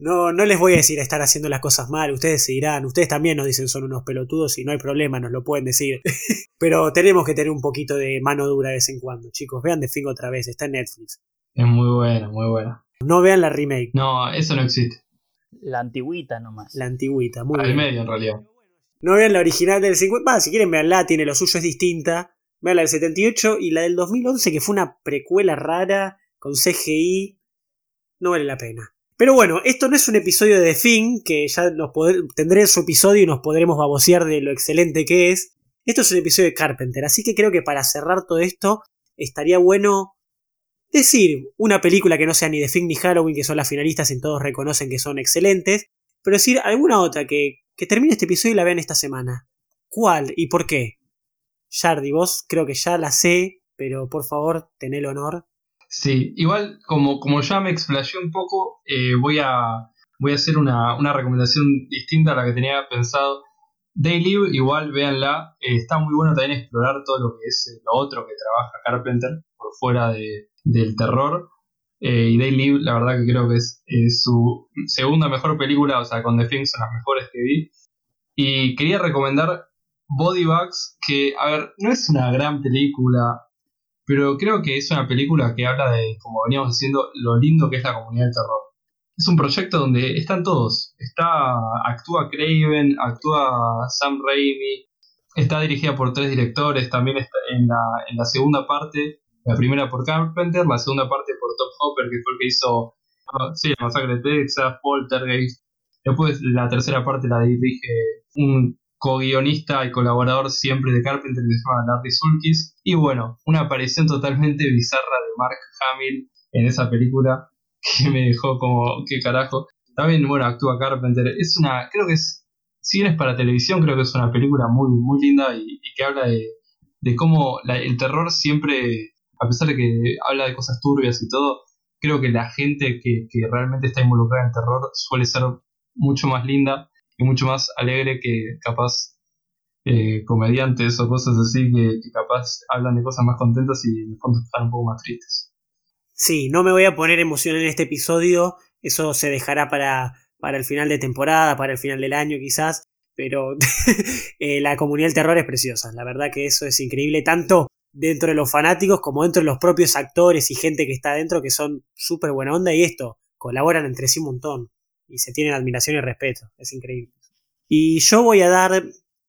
No, no les voy a decir a estar haciendo las cosas mal, ustedes se dirán, ustedes también nos dicen son unos pelotudos y no hay problema, nos lo pueden decir. Pero tenemos que tener un poquito de mano dura de vez en cuando, chicos. Vean The Thing otra vez, está en Netflix. Es muy buena, muy buena. No vean la remake. No, eso no existe. La antigüita nomás. La antigüita, muy Al medio en realidad. No vean la original del 50. Va, si quieren veanla, tiene lo suyo, es distinta. Vean la del 78 y la del 2011, que fue una precuela rara con CGI. No vale la pena. Pero bueno, esto no es un episodio de fin que ya nos tendré su episodio y nos podremos babosear de lo excelente que es. Esto es un episodio de Carpenter, así que creo que para cerrar todo esto estaría bueno decir una película que no sea ni de fin ni Halloween, que son las finalistas y todos reconocen que son excelentes, pero decir alguna otra que, que termine este episodio y la vean esta semana. ¿Cuál y por qué? Yardi, vos creo que ya la sé, pero por favor, ten el honor. Sí, igual como, como ya me explayé un poco, eh, voy, a, voy a hacer una, recomendación distinta a la que tenía pensado. Daily, igual véanla, eh, está muy bueno también explorar todo lo que es eh, lo otro que trabaja Carpenter por fuera de, del terror. y Daily, la verdad que creo que es su segunda mejor película, o sea, con The Thing son las mejores que vi. Y quería recomendar Body Bags, que, a ver, no es una gran película, pero creo que es una película que habla de, como veníamos diciendo, lo lindo que es la comunidad del terror. Es un proyecto donde están todos. Está, actúa Craven, actúa Sam Raimi, está dirigida por tres directores, también está en la, en la segunda parte, la primera por Carpenter, la segunda parte por Top Hopper, que fue el que hizo ah, sí, la masacre de Texas, Poltergeist. Después la tercera parte la dirige un co-guionista y colaborador siempre de Carpenter que se llama Larry Sulkis. Y bueno, una aparición totalmente bizarra de Mark Hamill en esa película que me dejó como, qué carajo. También, bueno, actúa Carpenter. Es una, creo que es, si bien es para televisión, creo que es una película muy, muy linda y, que habla de, cómo el terror siempre, a pesar de que habla de cosas turbias y todo, creo que la gente que, que realmente está involucrada en el terror suele ser mucho más linda mucho más alegre que capaz eh, comediantes o cosas así que, capaz hablan de cosas más contentas y en el fondo están un poco más tristes. Sí, no me voy a poner emoción en este episodio, eso se dejará para, para el final de temporada, para el final del año quizás, pero eh, la comunidad del terror es preciosa, la verdad que eso es increíble, tanto dentro de los fanáticos como dentro de los propios actores y gente que está dentro que son súper buena onda y esto, colaboran entre sí un montón y se tienen admiración y respeto. Es increíble. Y yo voy a dar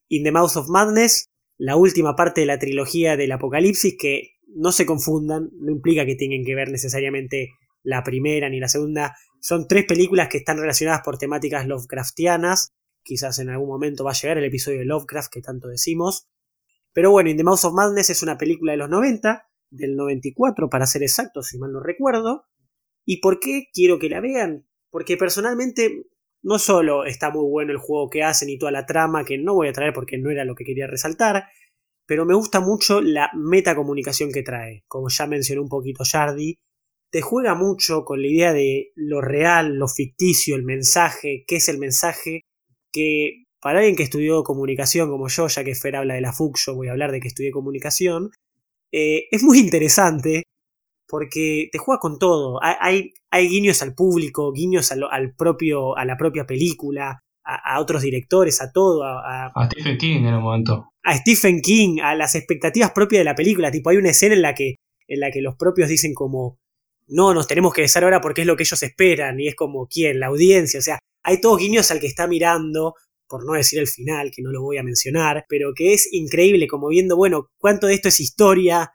In the Mouth of Madness, la última parte de la trilogía del Apocalipsis, que no se confundan, no implica que tengan que ver necesariamente la primera ni la segunda. Son tres películas que están relacionadas por temáticas Lovecraftianas. Quizás en algún momento va a llegar el episodio de Lovecraft que tanto decimos. Pero bueno, In the Mouth of Madness es una película de los 90, del 94 para ser exacto, si mal no recuerdo. ¿Y por qué quiero que la vean? Porque personalmente no solo está muy bueno el juego que hacen y toda la trama, que no voy a traer porque no era lo que quería resaltar, pero me gusta mucho la metacomunicación que trae. Como ya mencionó un poquito Jardi, te juega mucho con la idea de lo real, lo ficticio, el mensaje, qué es el mensaje, que para alguien que estudió comunicación como yo, ya que Fer habla de la FUC, yo voy a hablar de que estudié comunicación, eh, es muy interesante porque te juega con todo. Hay, hay guiños al público, guiños al, propio, a la propia película, a, otros directores, a todo. A, a, Stephen King en un momento. A Stephen King, a las expectativas propias de la película. Tipo, hay una escena en la que, en la que los propios dicen como, no, nos tenemos que besar ahora porque es lo que ellos esperan. Y es como, ¿quién? La audiencia. O sea, hay todos guiños al que está mirando, por no decir el final, que no lo voy a mencionar, pero que es increíble como viendo, bueno, cuánto de esto es historia,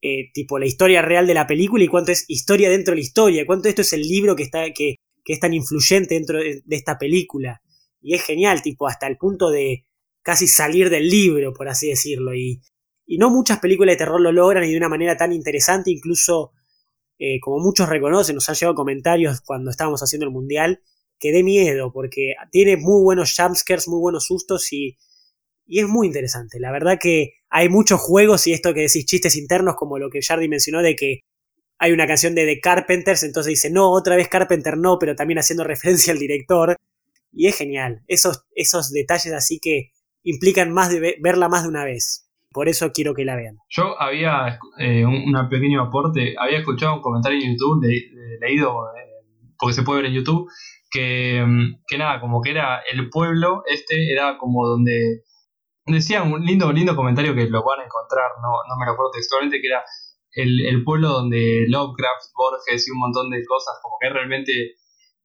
eh, tipo la historia real de la película y cuánto es historia dentro de la historia, cuánto esto es el libro que, está, que, que es tan influyente dentro de, esta película. Y es genial, tipo, hasta el punto de casi salir del libro, por así decirlo. Y, y no muchas películas de terror lo logran y de una manera tan interesante, incluso eh, como muchos reconocen, nos han llegado comentarios cuando estábamos haciendo el mundial, que dé miedo, porque tiene muy buenos jumpscares, muy buenos sustos y, y es muy interesante. La verdad que hay muchos juegos y esto que decís chistes internos como lo que Jardy mencionó de que hay una canción de The Carpenters, entonces dice, no, otra vez Carpenter no, pero también haciendo referencia al director. Y es genial, esos, esos detalles así que implican más de verla más de una vez. Por eso quiero que la vean. Yo había eh, un pequeño aporte, había escuchado un comentario en YouTube, leído, eh, porque se puede ver en YouTube, que, mm, que nada, como que era el pueblo, este era como donde decía un lindo, lindo comentario que lo van a encontrar, no, no me lo acuerdo textualmente, que era el, pueblo donde Lovecraft, Borges y un montón de cosas, como que es realmente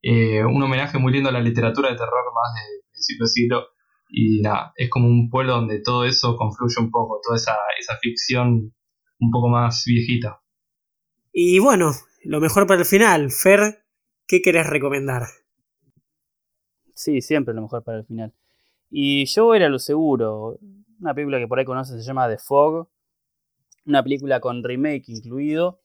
eh, un homenaje muy lindo a la literatura de terror más de principio de siglo. Y nada, es como un pueblo donde todo eso confluye un poco, toda esa, esa ficción un poco más viejita. Y bueno, lo mejor para el final, Fer, ¿qué querés recomendar? Sí, siempre lo mejor para el final. Y yo era lo seguro. Una película que por ahí conocen se llama The Fog. Una película con remake incluido.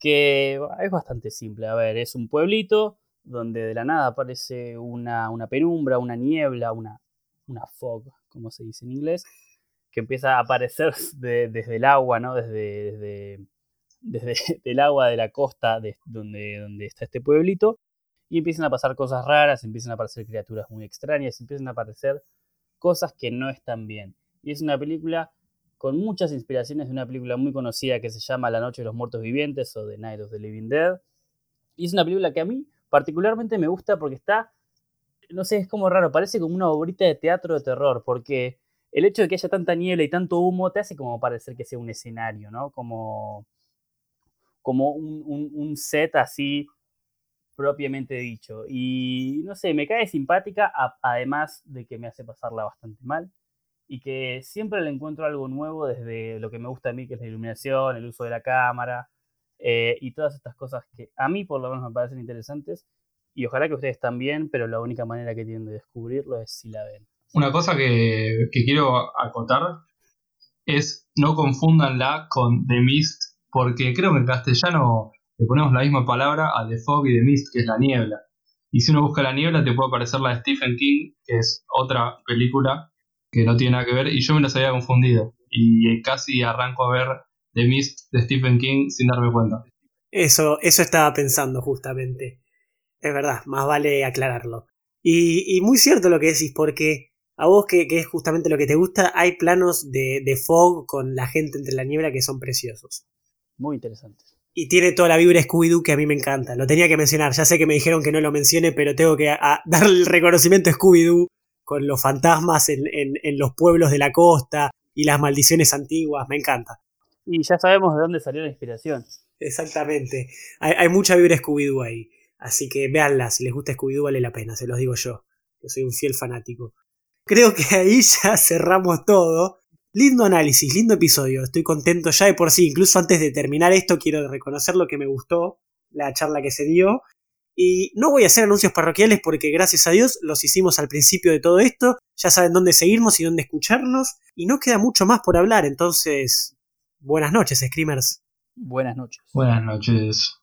Que es bastante simple. A ver, es un pueblito donde de la nada aparece una, penumbra, una niebla, una, una fog, como se dice en inglés, que empieza a aparecer desde el agua, ¿no? Desde, desde, el agua de la costa de, donde, donde está este pueblito y empiezan a pasar cosas raras, empiezan a aparecer criaturas muy extrañas, empiezan a aparecer cosas que no están bien. Y es una película con muchas inspiraciones de una película muy conocida que se llama La Noche de los Muertos Vivientes o The Night of the Living Dead. Y es una película que a mí particularmente me gusta porque está, no sé, es como raro, parece como una obrita de teatro de terror, porque el hecho de que haya tanta niebla y tanto humo te hace como parecer que sea un escenario, ¿no? Como, como un set así propiamente dicho. Y no sé, me cae simpática, además de que me hace pasarla bastante mal. Y que siempre le encuentro algo nuevo desde lo que me gusta a mí, que es la iluminación, el uso de la cámara eh, y todas estas cosas que a mí por lo menos me parecen interesantes. Y ojalá que ustedes también, pero la única manera que tienen de descubrirlo es si la ven. Una cosa que, quiero acotar es no confundanla con The Mist, porque creo que en castellano le ponemos la misma palabra a The Fog y The Mist, que es la niebla. Y si uno busca la niebla, te puede aparecer la de Stephen King, que es otra película que no tiene nada que ver, y yo me las había confundido. Y casi arranco a ver The Mist de Stephen King sin darme cuenta. Eso, eso estaba pensando justamente. Es verdad, más vale aclararlo. Y, muy cierto lo que decís, porque a vos que, es justamente lo que te gusta, hay planos de, de fog con la gente entre la niebla que son preciosos. Muy interesantes. Y tiene toda la vibra Scooby-Doo que a mí me encanta. Lo tenía que mencionar. Ya sé que me dijeron que no lo mencione, pero tengo que darle el reconocimiento a Scooby-Doo con los fantasmas en, los pueblos de la costa y las maldiciones antiguas. Me encanta. Y ya sabemos de dónde salió la inspiración. Exactamente. Hay, mucha vibra Scooby-Doo ahí. Así que véanla. Si les gusta Scooby-Doo, vale la pena. Se los digo yo. Que soy un fiel fanático. Creo que ahí ya cerramos todo. Lindo análisis, lindo episodio. Estoy contento ya de por sí. Incluso antes de terminar esto, quiero reconocer lo que me gustó, la charla que se dio. Y no voy a hacer anuncios parroquiales porque gracias a Dios los hicimos al principio de todo esto. Ya saben dónde seguirnos y dónde escucharnos. Y no queda mucho más por hablar. Entonces, buenas noches, Screamers. Buenas noches. Buenas noches.